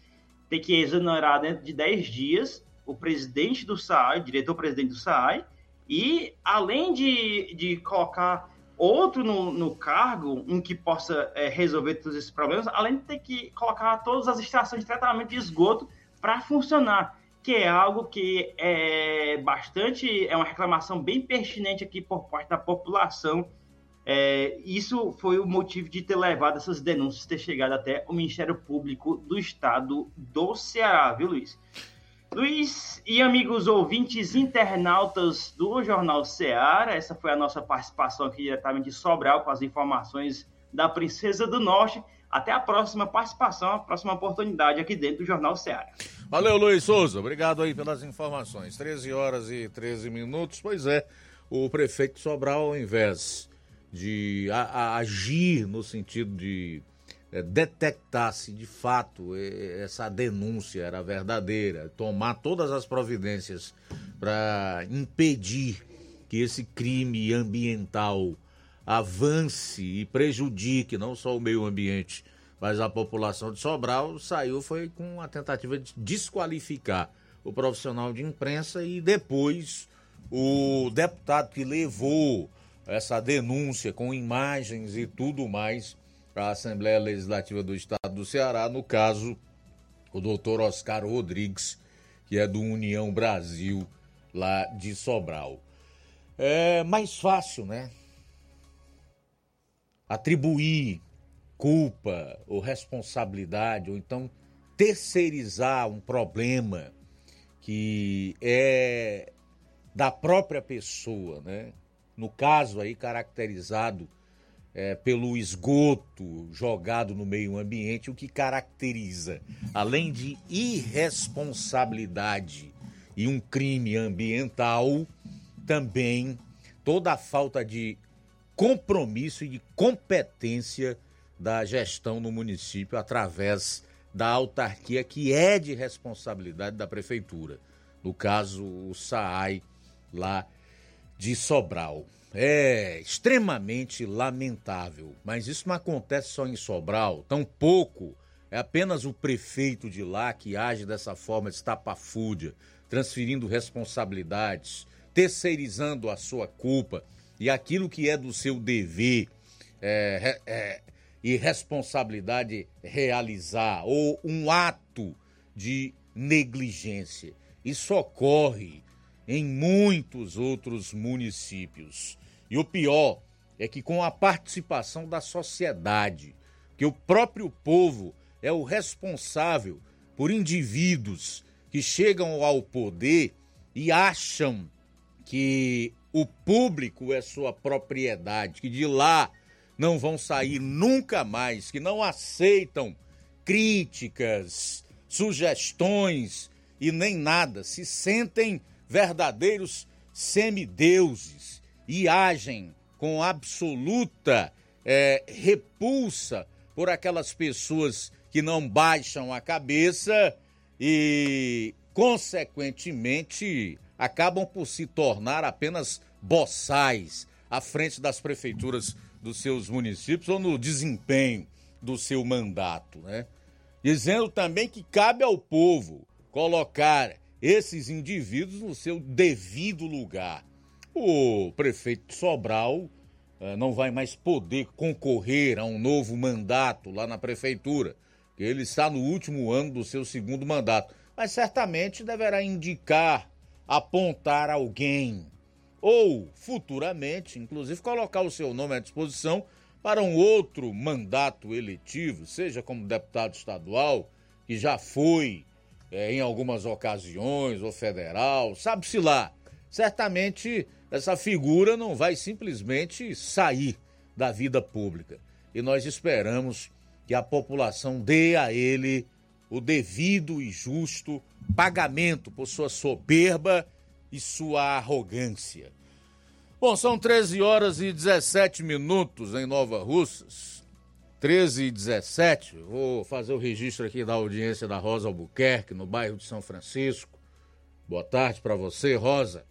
tem que exonerar dentro de 10 dias o presidente do SAI, diretor-presidente do SAI, e além de, de colocar outro no, no cargo, um que possa é, resolver todos esses problemas, além de ter que colocar todas as estações de tratamento de esgoto para funcionar que é algo que é bastante, é uma reclamação bem pertinente aqui por parte da população. É, isso foi o motivo de ter levado essas denúncias, ter chegado até o Ministério Público do Estado do Ceará, viu, Luiz? Luiz e amigos ouvintes internautas do Jornal Ceará, essa foi a nossa participação aqui diretamente de Sobral com as informações da Princesa do Norte. Até a próxima participação, a próxima oportunidade aqui dentro do Jornal Ceará. Valeu, Luiz Souza. Obrigado aí pelas informações. 13 horas e 13 minutos. Pois é, o prefeito Sobral, ao invés de a, a agir no sentido de é, detectar se de fato é, essa denúncia era verdadeira, tomar todas as providências para impedir que esse crime ambiental avance e prejudique não só o meio ambiente, mas a população de Sobral, saiu foi com a tentativa de desqualificar o profissional de imprensa e depois o deputado que levou essa denúncia com imagens e tudo mais para a Assembleia Legislativa do Estado do Ceará, no caso, o doutor Oscar Rodrigues, que é do União Brasil, lá de Sobral. É mais fácil, né? atribuir culpa ou responsabilidade, ou então terceirizar um problema que é da própria pessoa, né? No caso aí caracterizado é, pelo esgoto jogado no meio ambiente, o que caracteriza, além de irresponsabilidade e um crime ambiental, também toda a falta de compromisso e de competência da gestão no município através da autarquia que é de responsabilidade da prefeitura. No caso, o SAAI lá de Sobral. É extremamente lamentável, mas isso não acontece só em Sobral, tampouco é apenas o prefeito de lá que age dessa forma estapafúrdia, transferindo responsabilidades, terceirizando a sua culpa e aquilo que é do seu dever é, é, e responsabilidade realizar, ou um ato de negligência. Isso ocorre em muitos outros municípios. E o pior é que com a participação da sociedade, que o próprio povo é o responsável por indivíduos que chegam ao poder e acham que o público é sua propriedade, que de lá não vão sair nunca mais, que não aceitam críticas, sugestões e nem nada, se sentem verdadeiros semideuses e agem com absoluta é, repulsa por aquelas pessoas que não baixam a cabeça e, consequentemente, acabam por se tornar apenas boçais à frente das prefeituras dos seus municípios ou no desempenho do seu mandato, né? Dizendo também que cabe ao povo colocar esses indivíduos no seu devido lugar. O prefeito Sobral eh, não vai mais poder concorrer a um novo mandato lá na prefeitura, porque ele está no último ano do seu segundo mandato, mas certamente deverá indicar, apontar alguém ou futuramente, inclusive colocar o seu nome à disposição para um outro mandato eletivo, seja como deputado estadual, que já foi é, em algumas ocasiões, ou federal, sabe-se lá. Certamente essa figura não vai simplesmente sair da vida pública. E nós esperamos que a população dê a ele o devido e justo pagamento por sua soberba e sua arrogância. Bom, são 13 horas e 17 minutos em Nova Russas. 13 e 17. Vou fazer o registro aqui da audiência da Rosa Albuquerque, no bairro de São Francisco. Boa tarde para você, Rosa.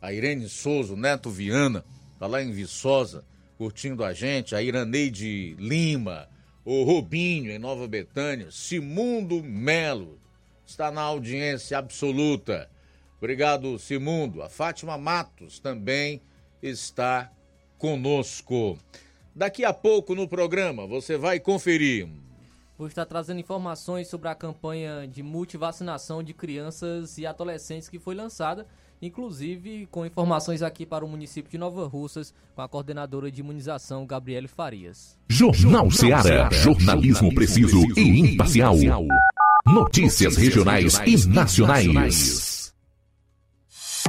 A Irene Souza, Neto Viana, tá lá em Viçosa, curtindo a gente. A Iraneide Lima, o Rubinho, em Nova Betânia. Simundo Melo, está na audiência absoluta. Obrigado, Simundo. A Fátima Matos também está conosco. Daqui a pouco no programa você vai conferir. Vou estar trazendo informações sobre a campanha de multivacinação de crianças e adolescentes que foi lançada, inclusive com informações aqui para o município de Nova Russas, com a coordenadora de imunização, Gabriele Farias. Jornal Ceará, jornalismo preciso e imparcial. Notícias regionais e nacionais.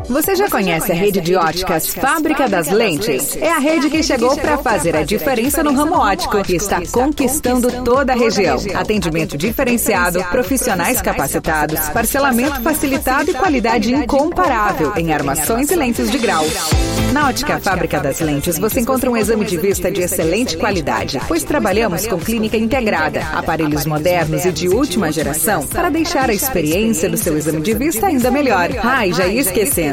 Você já conhece a rede de óticas Fábrica das Lentes? É a rede que chegou para fazer a diferença no ramo óptico e está conquistando toda a região. Atendimento diferenciado, profissionais capacitados, parcelamento facilitado e qualidade incomparável em armações e lentes de grau. Na Ótica Fábrica das Lentes você encontra um exame de vista de excelente qualidade, pois trabalhamos com clínica integrada, aparelhos modernos e de última geração para deixar a experiência do seu exame de vista ainda melhor. Ai, já ia esquecendo.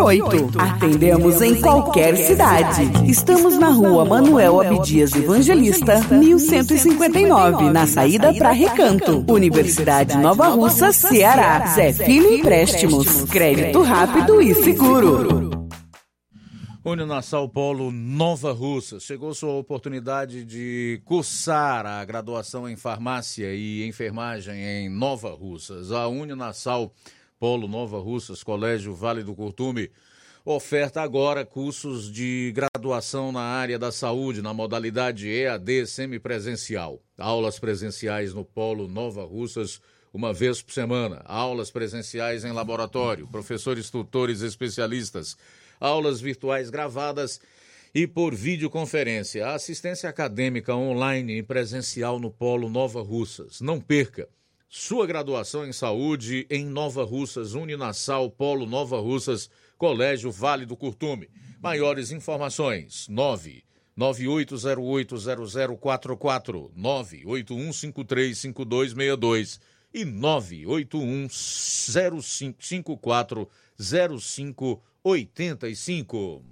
998. Atendemos em qualquer cidade. Estamos na rua Manuel Abdias Evangelista, 1159, na saída para Recanto. Universidade Nova Russa, Ceará. Zé Filho Empréstimos. Crédito rápido e seguro. Uninassal Polo Nova Russa. Chegou sua oportunidade de cursar a graduação em farmácia e enfermagem em Nova Russas. A Uninassal Polo Nova Russas, Colégio Vale do Curtume, oferta agora cursos de graduação na área da saúde, na modalidade EAD semipresencial. Aulas presenciais no Polo Nova Russas, uma vez por semana. Aulas presenciais em laboratório, professores, tutores, especialistas aulas virtuais gravadas e por videoconferência. Assistência acadêmica online e presencial no Polo Nova Russas. Não perca! Sua graduação em saúde em Nova Russas, Uninassal, Polo Nova Russas, Colégio Vale do Curtume. Maiores informações: 9 98080044, 981535262 e 981055405 85.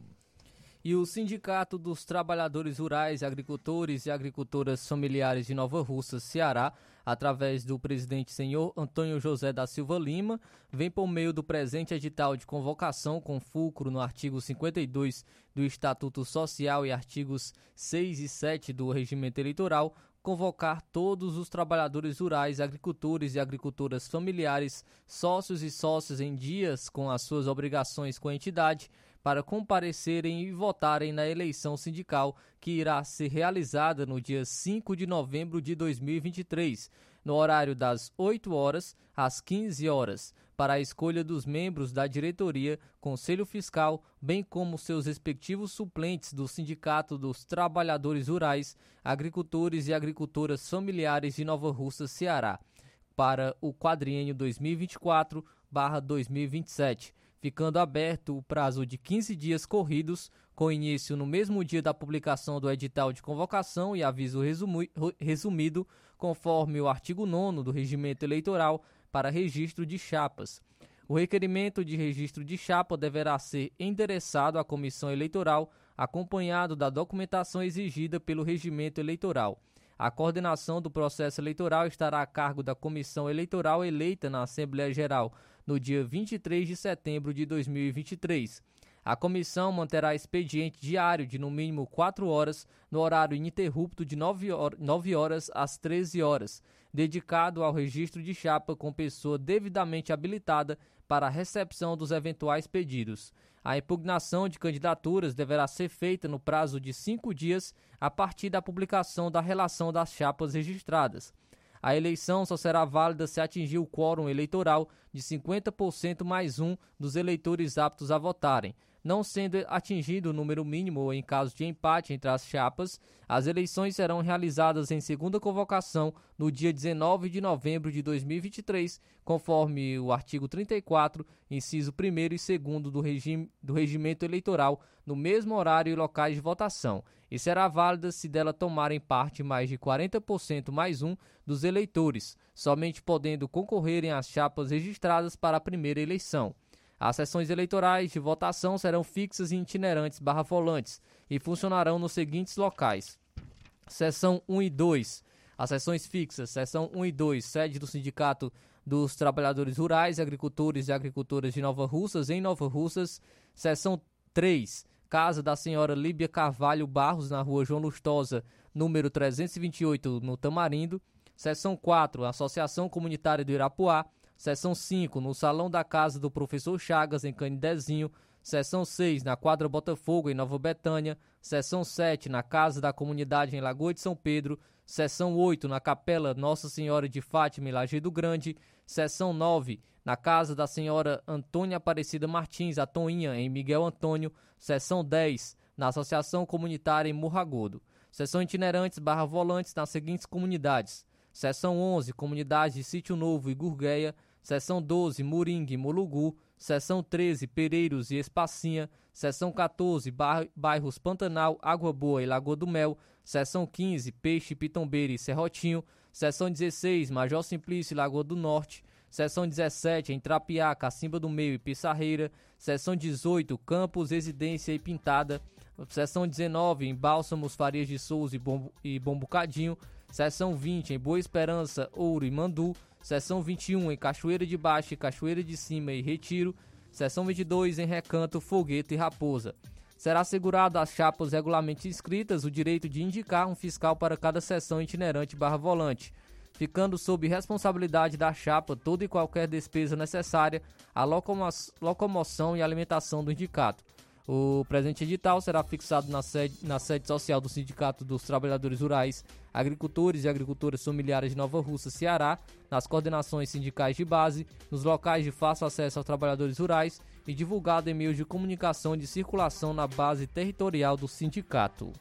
E o Sindicato dos Trabalhadores Rurais, Agricultores e Agricultoras Familiares de Nova Russa, Ceará, através do presidente senhor Antônio José da Silva Lima, vem por meio do presente edital de convocação com fulcro no artigo 52 do Estatuto Social e artigos 6 e 7 do Regimento Eleitoral, convocar todos os trabalhadores rurais, agricultores e agricultoras familiares, sócios e sócios em dias com as suas obrigações com a entidade, para comparecerem e votarem na eleição sindical que irá ser realizada no dia 5 de novembro de 2023, no horário das 8 horas às 15 horas, para a escolha dos membros da diretoria, Conselho Fiscal, bem como seus respectivos suplentes do Sindicato dos Trabalhadores Rurais, Agricultores e Agricultoras Familiares de Nova Russa, Ceará, para o quadriênio 2024-2027, ficando aberto o prazo de 15 dias corridos, com início no mesmo dia da publicação do edital de convocação e aviso resumido, conforme o artigo 9 do Regimento Eleitoral, para registro de chapas. O requerimento de registro de chapa deverá ser endereçado à Comissão Eleitoral, acompanhado da documentação exigida pelo regimento eleitoral. A coordenação do processo eleitoral estará a cargo da Comissão Eleitoral eleita na Assembleia Geral no dia 23 de setembro de 2023. A comissão manterá expediente diário de no mínimo 4 horas, no horário ininterrupto de 9 horas às 13 horas, dedicado ao registro de chapa com pessoa devidamente habilitada para a recepção dos eventuais pedidos. A impugnação de candidaturas deverá ser feita no prazo de cinco dias a partir da publicação da relação das chapas registradas. A eleição só será válida se atingir o quórum eleitoral de 50% mais um dos eleitores aptos a votarem, não sendo atingido o número mínimo em caso de empate entre as chapas, as eleições serão realizadas em segunda convocação no dia 19 de novembro de 2023, conforme o artigo 34, inciso 1 e 2 do, regime, do regimento eleitoral, no mesmo horário e locais de votação, e será válida se dela tomarem parte mais de 40% mais um dos eleitores, somente podendo concorrerem às chapas registradas para a primeira eleição. As sessões eleitorais de votação serão fixas e itinerantes barra volantes e funcionarão nos seguintes locais. Seção 1 e 2. As sessões fixas, seção 1 e 2, sede do Sindicato dos Trabalhadores Rurais, Agricultores e Agricultoras de Nova Russas, em Nova Russas. Seção 3, Casa da Senhora Líbia Carvalho Barros, na rua João Lustosa, número 328, no Tamarindo. Seção 4, Associação Comunitária do Irapuá. Seção 5, no Salão da Casa do Professor Chagas, em Canidezinho. Seção 6, na Quadra Botafogo, em Nova Betânia. Seção 7, na Casa da Comunidade, em Lagoa de São Pedro. Seção 8, na Capela Nossa Senhora de Fátima, em Lajeado Grande. Seção 9, na Casa da Senhora Antônia Aparecida Martins, a Toinha, em Miguel Antônio. Seção 10, na Associação Comunitária, em Morragodo. Seção itinerantes barra volantes nas seguintes comunidades. Seção 11, Comunidade de Sítio Novo e Gurgueia. Seção 12, Moringue e Molugu, Seção 13, Pereiros e Espacinha, Seção 14, Bairros Pantanal, Água Boa e Lagoa do Mel, Seção 15, Peixe, Pitombeira e Serrotinho, Seção 16, Major Simplício e Lagoa do Norte, Seção 17, em Trapiá, Cacimba do Meio e Pissarreira. Seção 18, Campos, Residência e Pintada. Seção 19, em Bálsamos, Farias de Souza e, Bom, e Bombucadinho. Seção 20, em Boa Esperança, Ouro e Mandu. Seção 21, em Cachoeira de Baixo, Cachoeira de Cima e Retiro. Seção 22, em Recanto, Fogueto e Raposa. Será assegurado às chapas regularmente inscritas o direito de indicar um fiscal para cada seção itinerante barra volante, ficando sob responsabilidade da chapa toda e qualquer despesa necessária à locomo locomoção e alimentação do indicato. O presente edital será fixado na sede, na sede social do Sindicato dos Trabalhadores Rurais, Agricultores e Agricultoras Familiares de Nova Russa, Ceará, nas coordenações sindicais de base, nos locais de fácil acesso aos trabalhadores rurais e divulgado em meios de comunicação de circulação na base territorial do sindicato.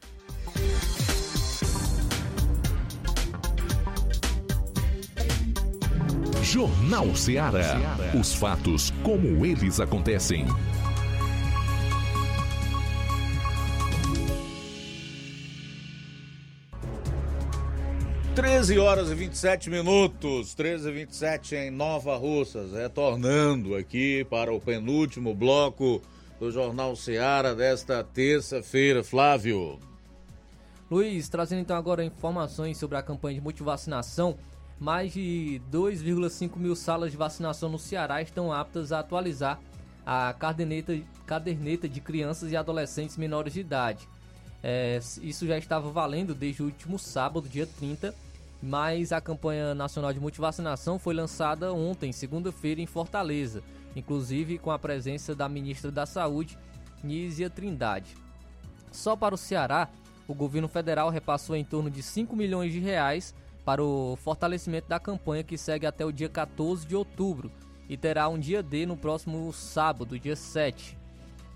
Jornal Ceará. Os fatos como eles acontecem. 13 horas e 27 minutos, 13 e 27 em Nova Russas, retornando aqui para o penúltimo bloco do Jornal Seara desta terça-feira. Flávio. Luiz, trazendo então agora informações sobre a campanha de multivacinação. Mais de 2,5 mil salas de vacinação no Ceará estão aptas a atualizar a caderneta, caderneta de crianças e adolescentes menores de idade. É, isso já estava valendo desde o último sábado, dia 30, mas a campanha nacional de multivacinação foi lançada ontem, segunda-feira, em Fortaleza, inclusive com a presença da ministra da Saúde, Nízia Trindade. Só para o Ceará, o governo federal repassou em torno de 5 milhões de reais para o fortalecimento da campanha que segue até o dia 14 de outubro e terá um dia D no próximo sábado, dia 7.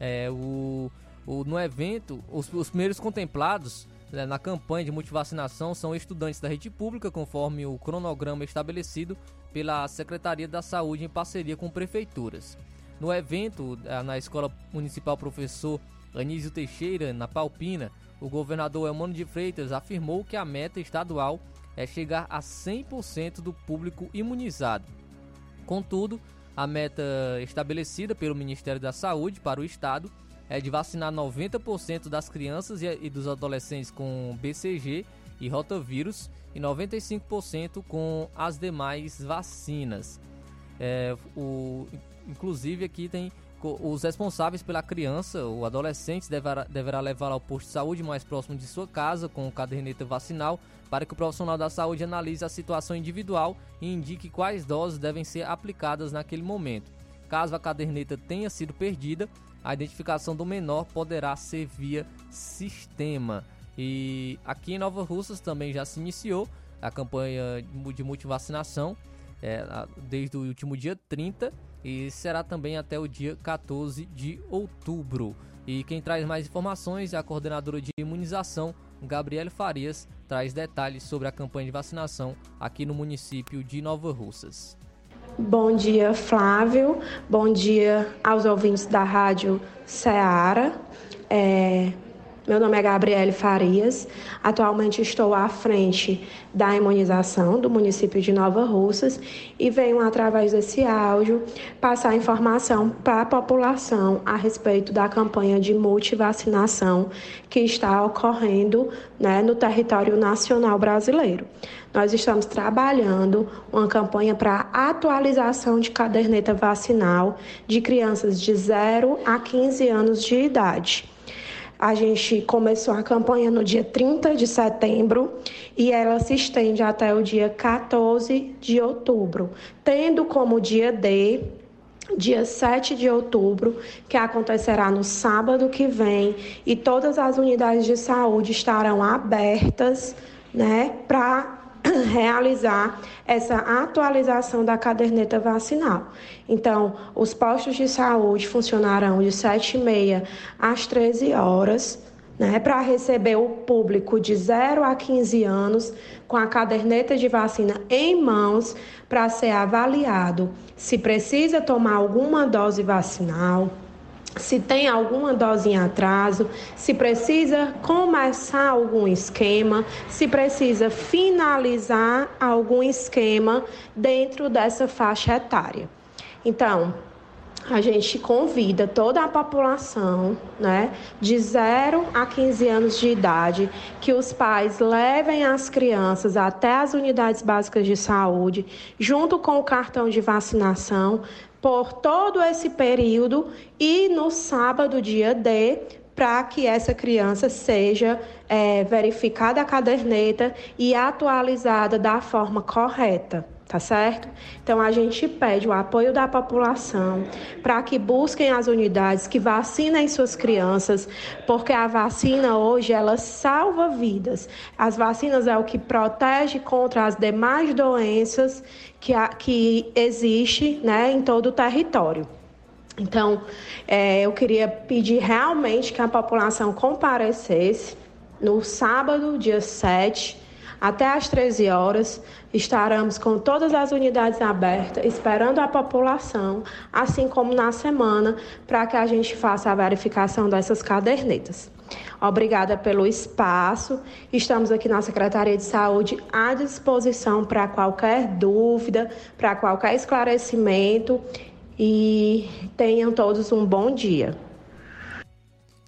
É, o, o, no evento, os, os primeiros contemplados na campanha de multivacinação são estudantes da rede pública, conforme o cronograma estabelecido pela Secretaria da Saúde em parceria com prefeituras. No evento, eh, na Escola Municipal Professor Anísio Teixeira, na Palpina, o governador Elmano de Freitas afirmou que a meta estadual é chegar a 100% do público imunizado. Contudo, a meta estabelecida pelo Ministério da Saúde para o estado é de vacinar 90% das crianças e dos adolescentes com BCG e rotavírus e 95% com as demais vacinas. É, o, inclusive aqui tem os responsáveis pela criança ou adolescente deverá, deverá levá-la ao posto de saúde mais próximo de sua casa com caderneta vacinal para que o profissional da saúde analise a situação individual e indique quais doses devem ser aplicadas naquele momento. Caso a caderneta tenha sido perdida, a identificação do menor poderá ser via sistema. E aqui em Nova Russas também já se iniciou a campanha de multivacinação é, desde o último dia 30 e será também até o dia 14 de outubro. E quem traz mais informações é a coordenadora de imunização, Gabriele Farias, traz detalhes sobre a campanha de vacinação aqui no município de Nova Russas. Bom dia, Flávio. Bom dia aos ouvintes da Rádio Ceará. É, meu nome é Gabriele Farias. Atualmente estou à frente da imunização do município de Nova Russas e venho, através desse áudio, passar informação para a população a respeito da campanha de multivacinação que está ocorrendo né, no território nacional brasileiro. Nós estamos trabalhando uma campanha para atualização de caderneta vacinal de crianças de 0 a 15 anos de idade. A gente começou a campanha no dia 30 de setembro e ela se estende até o dia 14 de outubro, tendo como dia D dia 7 de outubro, que acontecerá no sábado que vem, e todas as unidades de saúde estarão abertas, né, para [coughs] realizar essa atualização da caderneta vacinal. Então, os postos de saúde funcionarão de 7h30 às 13 horas, né, para receber o público de 0 a 15 anos com a caderneta de vacina em mãos para ser avaliado se precisa tomar alguma dose vacinal, se tem alguma dose em atraso, se precisa começar algum esquema, se precisa finalizar algum esquema dentro dessa faixa etária. Então, a gente convida toda a população, né, de 0 a 15 anos de idade, que os pais levem as crianças até as unidades básicas de saúde, junto com o cartão de vacinação, por todo esse período e no sábado, dia D, para que essa criança seja é, verificada a caderneta e atualizada da forma correta tá certo? Então a gente pede o apoio da população para que busquem as unidades, que vacinem suas crianças, porque a vacina hoje ela salva vidas. As vacinas é o que protege contra as demais doenças que, a, que existe né, em todo o território. Então, é, eu queria pedir realmente que a população comparecesse no sábado, dia 7, até às 13 horas, estaremos com todas as unidades abertas, esperando a população, assim como na semana, para que a gente faça a verificação dessas cadernetas. Obrigada pelo espaço. Estamos aqui na Secretaria de Saúde à disposição para qualquer dúvida, para qualquer esclarecimento e tenham todos um bom dia.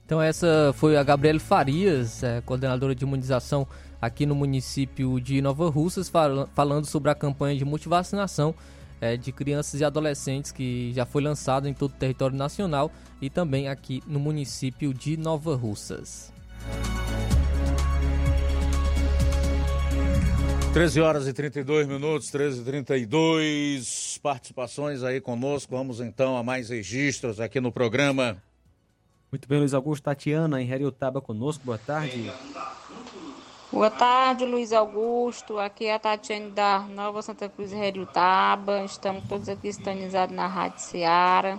Então essa foi a Gabriela Farias, é, coordenadora de imunização aqui no município de Nova Russas, falando sobre a campanha de multivacinação é, de crianças e adolescentes que já foi lançado em todo o território nacional e também aqui no município de Nova Russas. 13 horas e 32 minutos, 13 e 32 participações aí conosco. Vamos então a mais registros aqui no programa. Muito bem, Luiz Augusto. Tatiana em Heriotaba conosco, boa tarde. Boa tarde, Luiz Augusto. Aqui é a Tatiane da Nova Santa Cruz Heriutaba. Estamos todos aqui estanizados na Rádio Seara.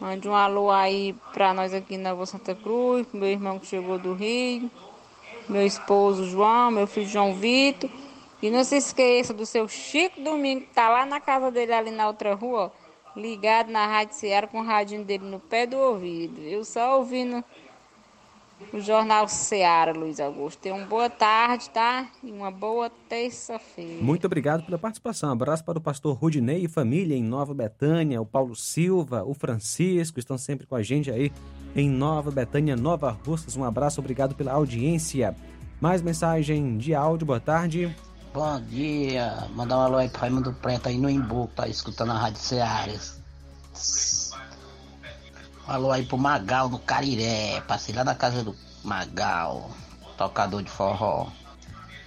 Mande um alô aí para nós aqui na Nova Santa Cruz, meu irmão que chegou do Rio, meu esposo João, meu filho João Vitor. E não se esqueça do seu Chico Domingo, que tá lá na casa dele ali na outra rua, ó, ligado na Rádio Seara com o radinho dele no pé do ouvido. Eu só ouvindo o Jornal Seara, Luiz Augusto. Tenha uma boa tarde, tá? E uma boa terça-feira. Muito obrigado pela participação. abraço para o pastor Rudinei e família em Nova Betânia, o Paulo Silva, o Francisco, estão sempre com a gente aí em Nova Betânia, Nova Russas. Um abraço, obrigado pela audiência. Mais mensagem de áudio, boa tarde. Bom dia, mandar um alô aí para Raimundo Preto aí no Embu, tá escutando a Rádio Seara. Alô aí pro Magal no Cariré. Passei lá na casa do Magal, tocador de forró.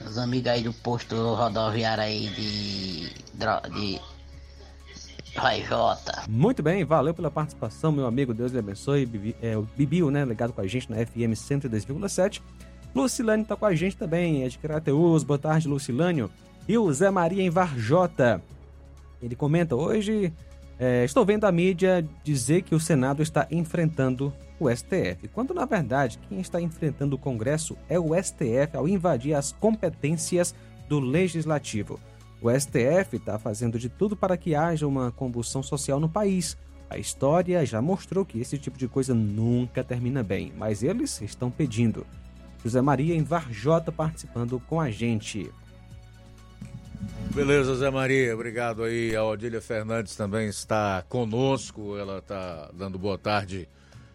Os amigos aí do posto rodoviário aí de. de. Raijota. Muito bem, valeu pela participação, meu amigo. Deus lhe abençoe. Bibi, é, o Bibiu, né? Ligado com a gente na FM 102,7. Lucilânio tá com a gente também, é de Crateus. Boa tarde, Lucilânio. E o Zé Maria em Varjota. Ele comenta hoje é, estou vendo a mídia dizer que o Senado está enfrentando o STF, quando na verdade quem está enfrentando o Congresso é o STF ao invadir as competências do Legislativo. O STF está fazendo de tudo para que haja uma convulsão social no país. A história já mostrou que esse tipo de coisa nunca termina bem, mas eles estão pedindo. José Maria em Varjota participando com a gente. Beleza, Zé Maria, obrigado aí. A Odília Fernandes também está conosco, ela está dando boa tarde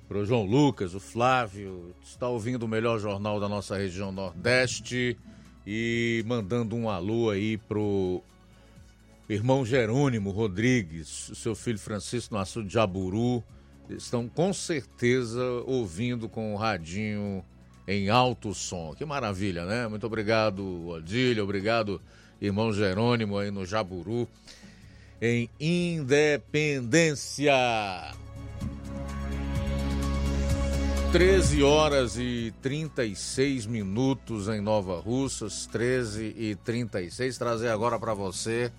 para o João Lucas, o Flávio, está ouvindo o melhor jornal da nossa região Nordeste e mandando um alô aí pro irmão Jerônimo Rodrigues, seu filho Francisco no açude de Jaburu, estão com certeza ouvindo com o radinho em alto som. Que maravilha, né? Muito obrigado, Odília, obrigado irmão Jerônimo aí no Jaburu, em Independência. 13 horas e 36 minutos em Nova Russas, 13 e 36. Trazer agora para você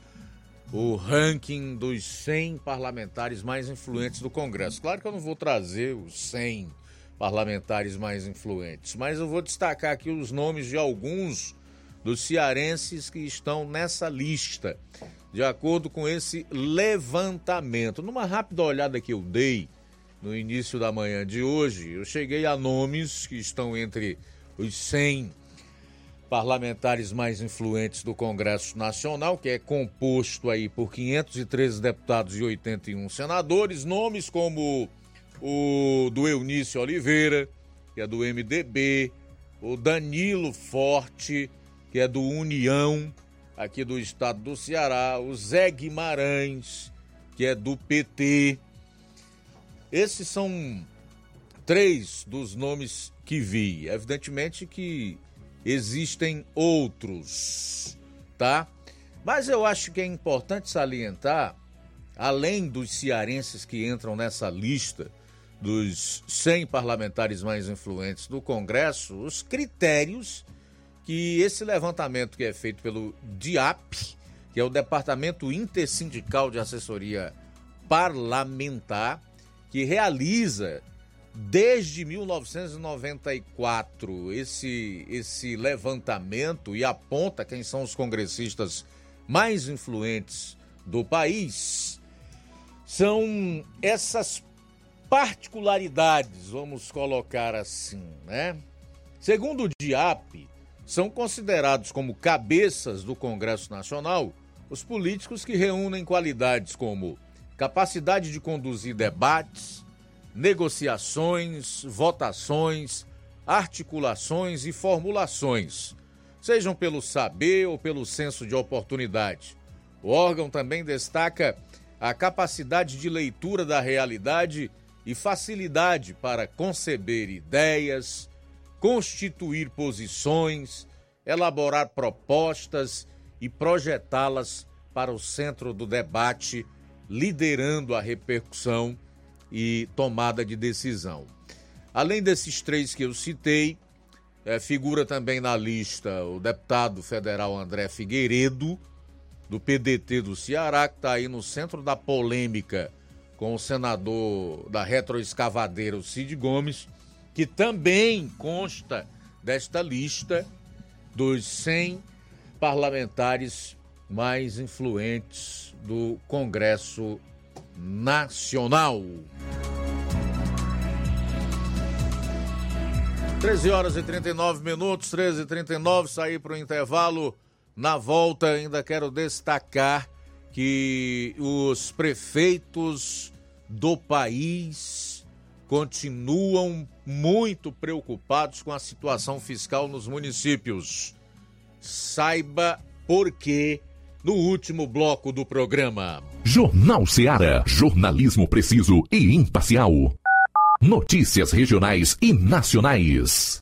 o ranking dos 100 parlamentares mais influentes do Congresso. Claro que eu não vou trazer os 100 parlamentares mais influentes, mas eu vou destacar aqui os nomes de alguns dos cearenses que estão nessa lista, de acordo com esse levantamento. Numa rápida olhada que eu dei no início da manhã de hoje, eu cheguei a nomes que estão entre os 100 parlamentares mais influentes do Congresso Nacional, que é composto aí por 513 deputados e 81 senadores, nomes como o do Eunício Oliveira, que é do MDB, o Danilo Forte, que é do União, aqui do estado do Ceará, o Zé Guimarães, que é do PT. Esses são três dos nomes que vi. Evidentemente que existem outros, tá? Mas eu acho que é importante salientar, além dos cearenses que entram nessa lista dos 100 parlamentares mais influentes do Congresso, os critérios que esse levantamento que é feito pelo DIAP, que é o Departamento Intersindical de Assessoria Parlamentar, que realiza desde 1994 esse, esse levantamento e aponta quem são os congressistas mais influentes do país, são essas particularidades, vamos colocar assim, né? Segundo o DIAP, são considerados como cabeças do Congresso Nacional os políticos que reúnem qualidades como capacidade de conduzir debates, negociações, votações, articulações e formulações, sejam pelo saber ou pelo senso de oportunidade. O órgão também destaca a capacidade de leitura da realidade e facilidade para conceber ideias, constituir posições, elaborar propostas e projetá-las para o centro do debate, liderando a repercussão e tomada de decisão. Além desses três que eu citei, é, figura também na lista o deputado federal André Figueiredo, do PDT do Ceará, que está aí no centro da polêmica com o senador da retroescavadeira, o Cid Gomes, que também consta desta lista dos 100 parlamentares mais influentes do Congresso Nacional. 13 horas e 39 minutos, 13 e 39, saí para o intervalo. Na volta, ainda quero destacar que os prefeitos do país continuam muito preocupados com a situação fiscal nos municípios. Saiba por quê no último bloco do programa. Jornal Seara. Jornalismo preciso e imparcial. Notícias regionais e nacionais.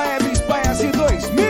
da Ebre Espanha S2000.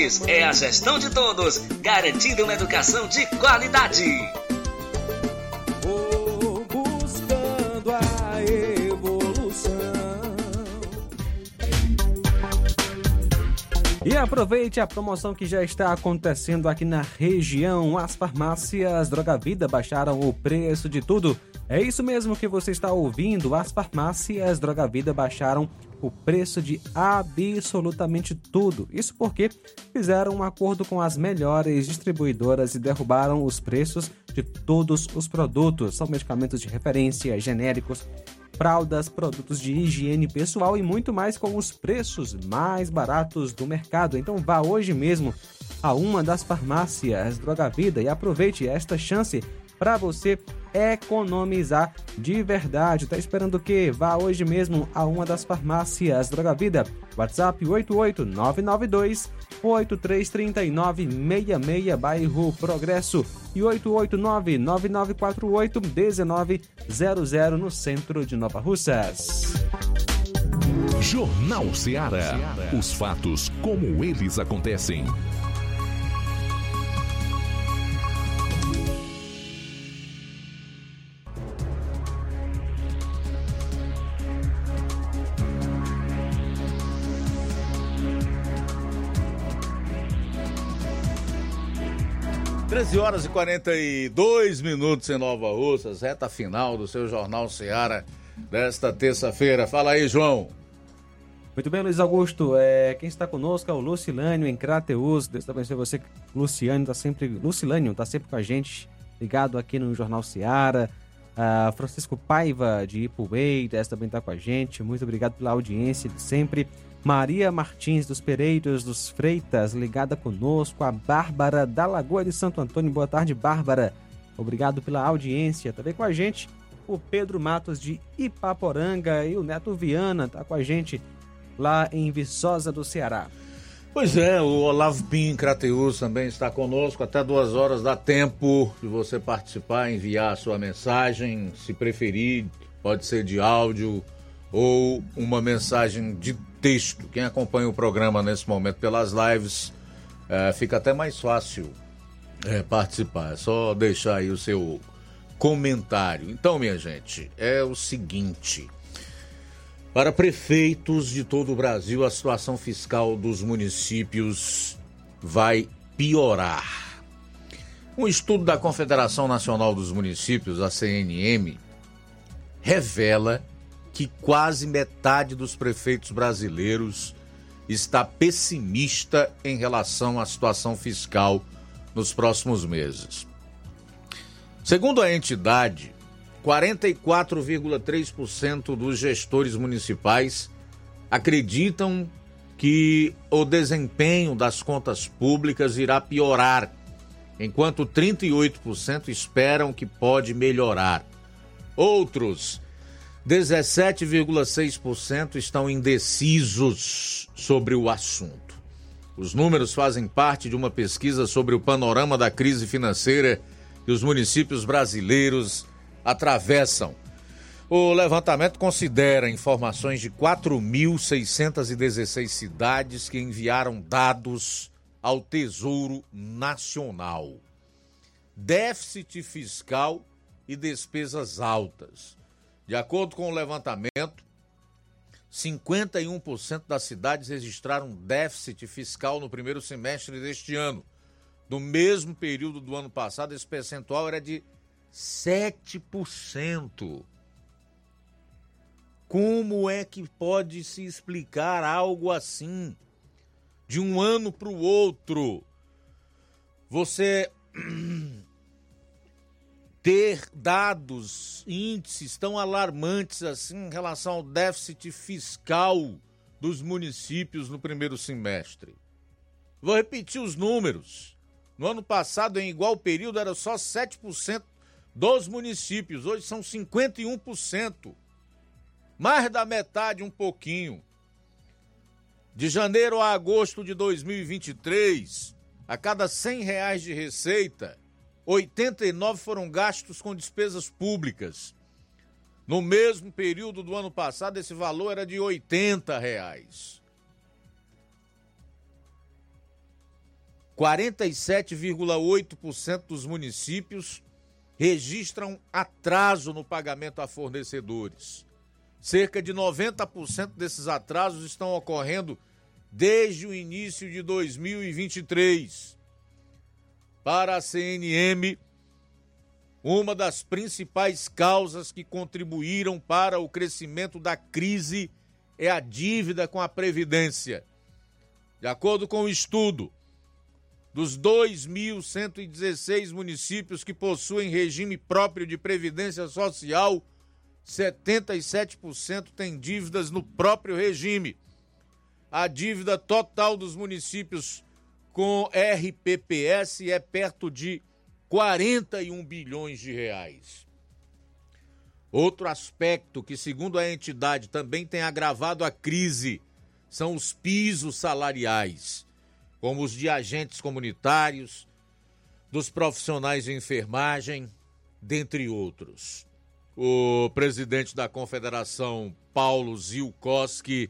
É a gestão de todos, garantindo uma educação de qualidade. buscando a evolução. E aproveite a promoção que já está acontecendo aqui na região. As farmácias Droga Vida baixaram o preço de tudo. É isso mesmo que você está ouvindo. As farmácias Droga Vida baixaram o preço de absolutamente tudo. Isso porque fizeram um acordo com as melhores distribuidoras e derrubaram os preços de todos os produtos. São medicamentos de referência, genéricos, fraldas, produtos de higiene pessoal e muito mais com os preços mais baratos do mercado. Então vá hoje mesmo a uma das farmácias Droga Vida e aproveite esta chance para você economizar de verdade. Tá esperando o quê? Vá hoje mesmo a uma das farmácias Droga Vida. WhatsApp 88992 833966 bairro Progresso e 889-9948-1900 no centro de Nova Russas. Jornal Ceará. Os fatos como eles acontecem. Treze horas e 42 minutos em Nova Russas, reta final do seu Jornal Ceará desta terça-feira. Fala aí, João. Muito bem, Luiz Augusto. É, quem está conosco é o Lucilânio em Crateus. Deus abençoe você, Luciano, tá sempre. Lucilânio está sempre com a gente, ligado aqui no Jornal Seara. Ah, Francisco Paiva de Ipueiras também está com a gente. Muito obrigado pela audiência de sempre. Maria Martins dos Pereiros dos Freitas, ligada conosco. A Bárbara da Lagoa de Santo Antônio. Boa tarde, Bárbara. Obrigado pela audiência. Também com a gente o Pedro Matos de Ipaporanga e o Neto Viana está com a gente lá em Viçosa do Ceará. Pois é, o Olavo Pim Crateus também está conosco. Até duas horas dá tempo de você participar, enviar a sua mensagem, se preferir, pode ser de áudio ou uma mensagem de texto. Quem acompanha o programa nesse momento pelas lives, eh, fica até mais fácil eh, participar. É só deixar aí o seu comentário. Então, minha gente, é o seguinte. Para prefeitos de todo o Brasil, a situação fiscal dos municípios vai piorar. Um estudo da Confederação Nacional dos Municípios, a CNM, revela que quase metade dos prefeitos brasileiros está pessimista em relação à situação fiscal nos próximos meses. Segundo a entidade, 44,3% dos gestores municipais acreditam que o desempenho das contas públicas irá piorar, enquanto 38% esperam que pode melhorar. Outros 17,6% estão indecisos sobre o assunto. Os números fazem parte de uma pesquisa sobre o panorama da crise financeira que os municípios brasileiros atravessam. O levantamento considera informações de 4.616 cidades que enviaram dados ao Tesouro Nacional. Déficit fiscal e despesas altas. De acordo com o levantamento, 51% das cidades registraram déficit fiscal no primeiro semestre deste ano. No mesmo período do ano passado, esse percentual era de 7%. Como é que pode se explicar algo assim? De um ano para o outro, você [clears throat] ter dados, índices tão alarmantes assim em relação ao déficit fiscal dos municípios no primeiro semestre. Vou repetir os números. No ano passado, em igual período, era só 7% dos municípios. Hoje são 51%. Mais da metade, um pouquinho. De janeiro a agosto de 2023, a cada 100 reais de receita, 89 foram gastos com despesas públicas. No mesmo período do ano passado, esse valor era de 80 reais. 47,8% dos municípios registram atraso no pagamento a fornecedores. Cerca de 90% desses atrasos estão ocorrendo desde o início de 2023. Para a CNM, uma das principais causas que contribuíram para o crescimento da crise é a dívida com a Previdência. De acordo com o estudo, dos 2.116 municípios que possuem regime próprio de previdência social, 77% têm dívidas no próprio regime. A dívida total dos municípios com RPPS é perto de 41 bilhões de reais. Outro aspecto que, segundo a entidade, também tem agravado a crise são os pisos salariais como os de agentes comunitários, dos profissionais de enfermagem, dentre outros. O presidente da Confederação, Paulo Zilkowski,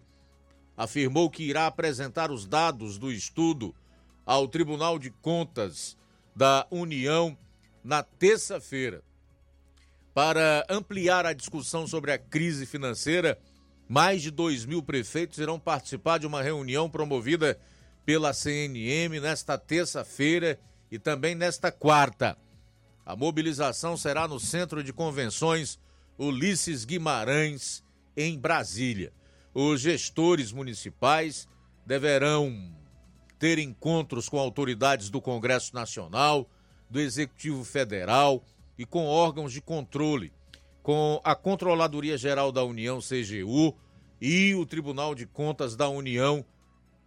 afirmou que irá apresentar os dados do estudo ao Tribunal de Contas da União na terça-feira. Para ampliar a discussão sobre a crise financeira, mais de 2 mil prefeitos irão participar de uma reunião promovida pela CNM nesta terça-feira e também nesta quarta. A mobilização será no Centro de Convenções Ulisses Guimarães, em Brasília. Os gestores municipais deverão ter encontros com autoridades do Congresso Nacional, do Executivo Federal e com órgãos de controle, com a Controladoria Geral da União, CGU, e o Tribunal de Contas da União,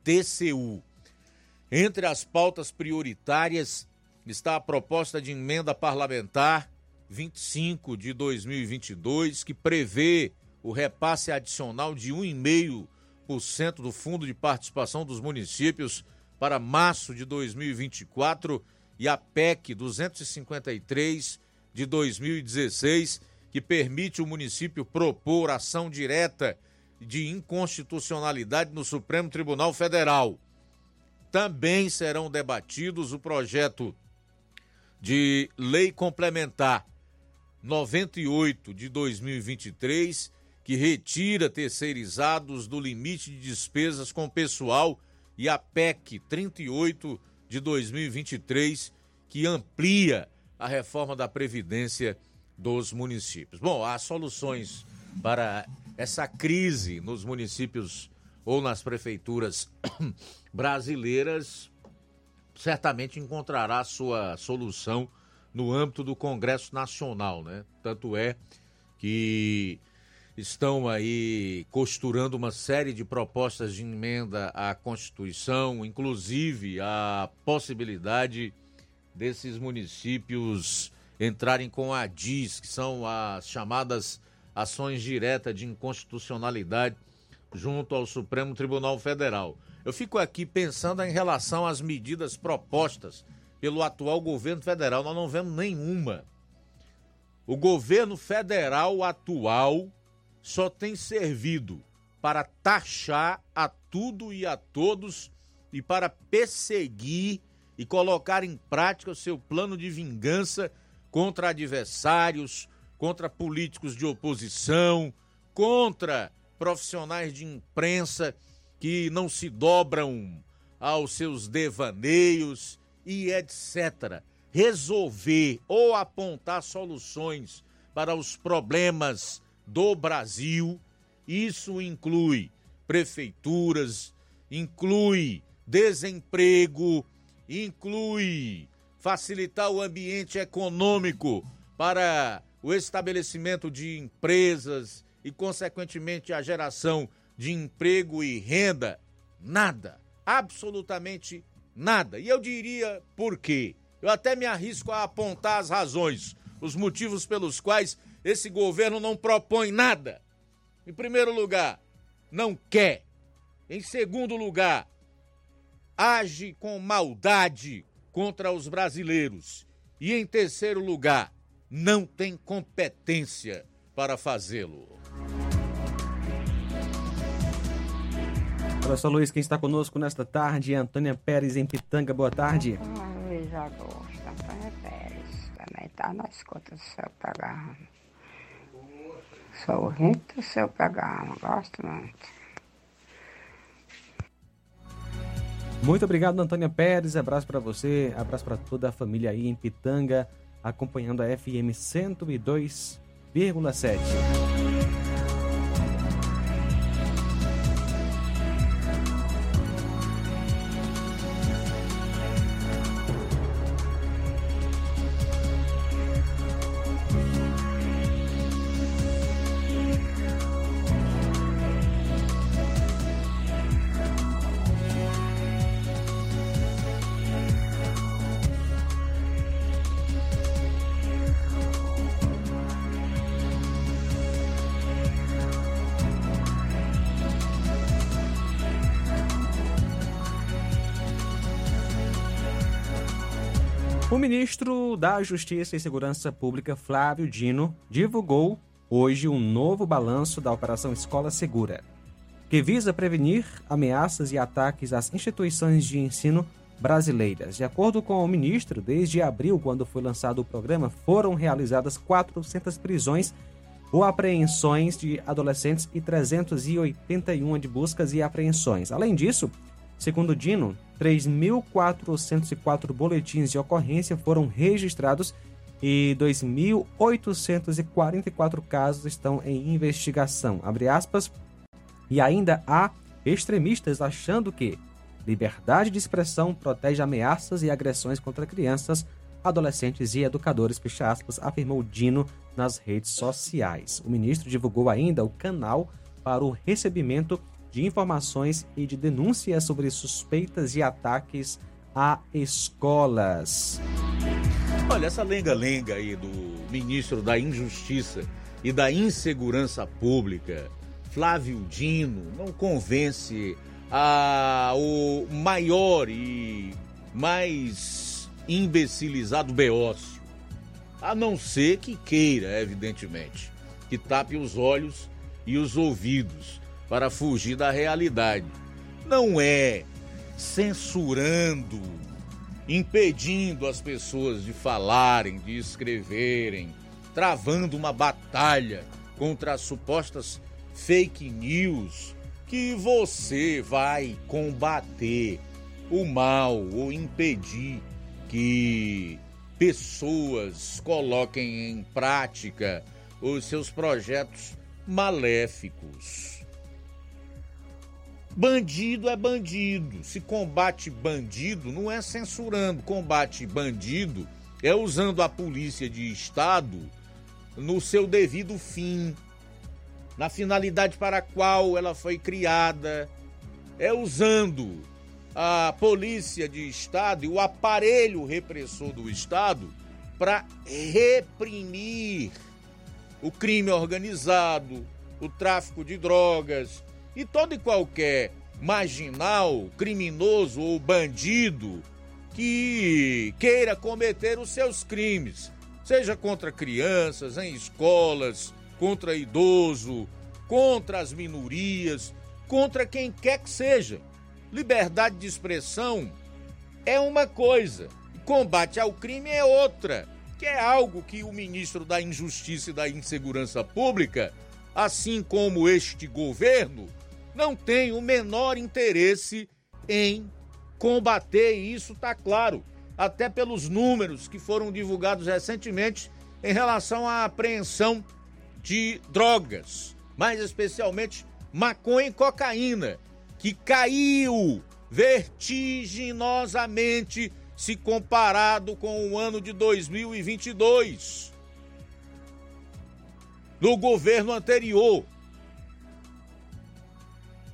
TCU. Entre as pautas prioritárias está a proposta de emenda parlamentar 25 de 2022, que prevê o repasse adicional de 1,5% do Fundo de Participação dos Municípios para março de 2024 e a PEC 253 de 2016, que permite o município propor ação direta de inconstitucionalidade no Supremo Tribunal Federal. Também serão debatidos o projeto de lei complementar 98 de 2023, que retira terceirizados do limite de despesas com pessoal, e a PEC 38 de 2023, que amplia a reforma da Previdência dos municípios. Bom, há soluções para essa crise nos municípios ou nas prefeituras [coughs] brasileiras, certamente encontrará sua solução no âmbito do Congresso Nacional, né? Tanto é que estão aí costurando uma série de propostas de emenda à Constituição, inclusive a possibilidade desses municípios entrarem com a DIS, que são as chamadas ações diretas de inconstitucionalidade junto ao Supremo Tribunal Federal. Eu fico aqui pensando em relação às medidas propostas pelo atual governo federal. Nós não vemos nenhuma. O governo federal atual só tem servido para taxar a tudo e a todos e para perseguir e colocar em prática o seu plano de vingança contra adversários, contra políticos de oposição, contra profissionais de imprensa que não se dobram aos seus devaneios e etc. Resolver ou apontar soluções para os problemas do Brasil, isso inclui prefeituras, inclui desemprego, inclui facilitar o ambiente econômico para o estabelecimento de empresas e, consequentemente, a geração de emprego e renda. Nada, absolutamente Nada. E eu diria por quê. Eu até me arrisco a apontar as razões, os motivos pelos quais esse governo não propõe nada. Em primeiro lugar, não quer. Em segundo lugar, age com maldade contra os brasileiros. E em terceiro lugar, não tem competência para fazê-lo. Olha só, Luiz, quem está conosco nesta tarde é Antônia Pérez em Pitanga. Boa tarde. Luiz Augusto, Antônia Pérez. Também está na escuta do seu programa. Sou do seu programa, gosto muito. Muito obrigado, Antônia Pérez. Abraço para você, abraço para toda a família aí em Pitanga, acompanhando a FM 102,7. Da Justiça e Segurança Pública, Flávio Dino, divulgou hoje um novo balanço da Operação Escola Segura, que visa prevenir ameaças e ataques às instituições de ensino brasileiras. De acordo com o ministro, desde abril, quando foi lançado o programa, foram realizadas 400 prisões ou apreensões de adolescentes e 381 de buscas e apreensões. Além disso, Segundo Dino, 3.404 boletins de ocorrência foram registrados e 2.844 casos estão em investigação. Aspas. E ainda há extremistas achando que liberdade de expressão protege ameaças e agressões contra crianças, adolescentes e educadores, fecha aspas, afirmou Dino nas redes sociais. O ministro divulgou ainda o canal para o recebimento de informações e de denúncias sobre suspeitas de ataques a escolas. Olha, essa lenga-lenga aí do ministro da Injustiça e da Insegurança Pública, Flávio Dino, não convence a, o maior e mais imbecilizado Beócio. A não ser que queira, evidentemente, que tape os olhos e os ouvidos para fugir da realidade. Não é censurando, impedindo as pessoas de falarem, de escreverem, travando uma batalha contra as supostas fake news que você vai combater o mal ou impedir que pessoas coloquem em prática os seus projetos maléficos. Bandido é bandido. Se combate bandido, não é censurando. Combate bandido é usando a polícia de Estado no seu devido fim, na finalidade para a qual ela foi criada. É usando a polícia de Estado e o aparelho repressor do Estado para reprimir o crime organizado, o tráfico de drogas, e todo e qualquer marginal, criminoso ou bandido que queira cometer os seus crimes, seja contra crianças, em escolas, contra idoso, contra as minorias, contra quem quer que seja. Liberdade de expressão é uma coisa, combate ao crime é outra, que é algo que o ministro da Injustiça e da Insegurança Pública, assim como este governo, não tem o menor interesse em combater, e isso está claro, até pelos números que foram divulgados recentemente em relação à apreensão de drogas, mais especialmente maconha e cocaína, que caiu vertiginosamente se comparado com o ano de 2022. No governo anterior,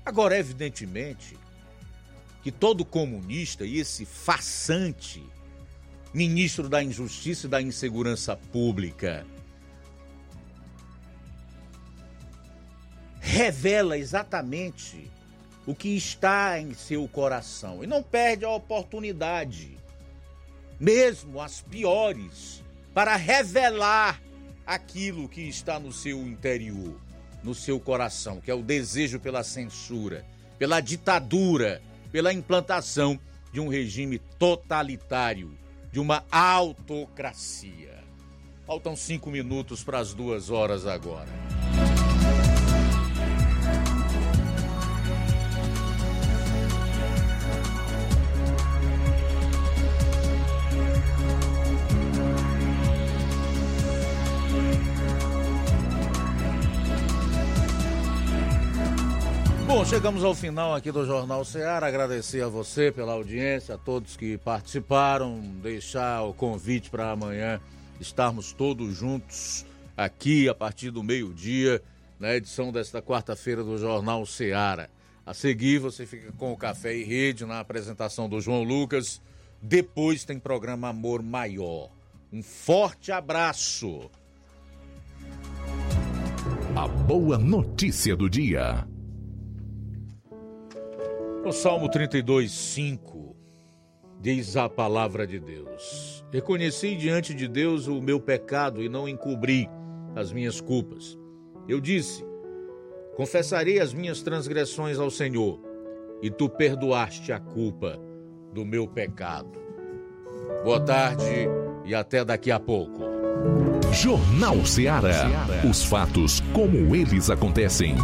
Agora, evidentemente, que todo comunista e esse farsante ministro da Injustiça e da Insegurança Pública revela exatamente o que está em seu coração e não perde a oportunidade, mesmo as piores, para revelar aquilo que está no seu interior, no seu coração, que é o desejo pela censura, pela ditadura, pela implantação de um regime totalitário, de uma autocracia. Faltam cinco minutos para as duas horas agora. Bom, chegamos ao final aqui do Jornal Ceará. Agradecer a você pela audiência, a todos que participaram, deixar o convite para amanhã estarmos todos juntos aqui a partir do meio-dia, na edição desta quarta-feira do Jornal Ceará. A seguir, você fica com o Café e Rede na apresentação do João Lucas. Depois tem programa Amor Maior. Um forte abraço. A boa notícia do dia. No Salmo 32, 5, diz a palavra de Deus: Reconheci diante de Deus o meu pecado e não encobri as minhas culpas. Eu disse: Confessarei as minhas transgressões ao Senhor, e tu perdoaste a culpa do meu pecado. Boa tarde e até daqui a pouco. Jornal Ceará. Os fatos como eles acontecem.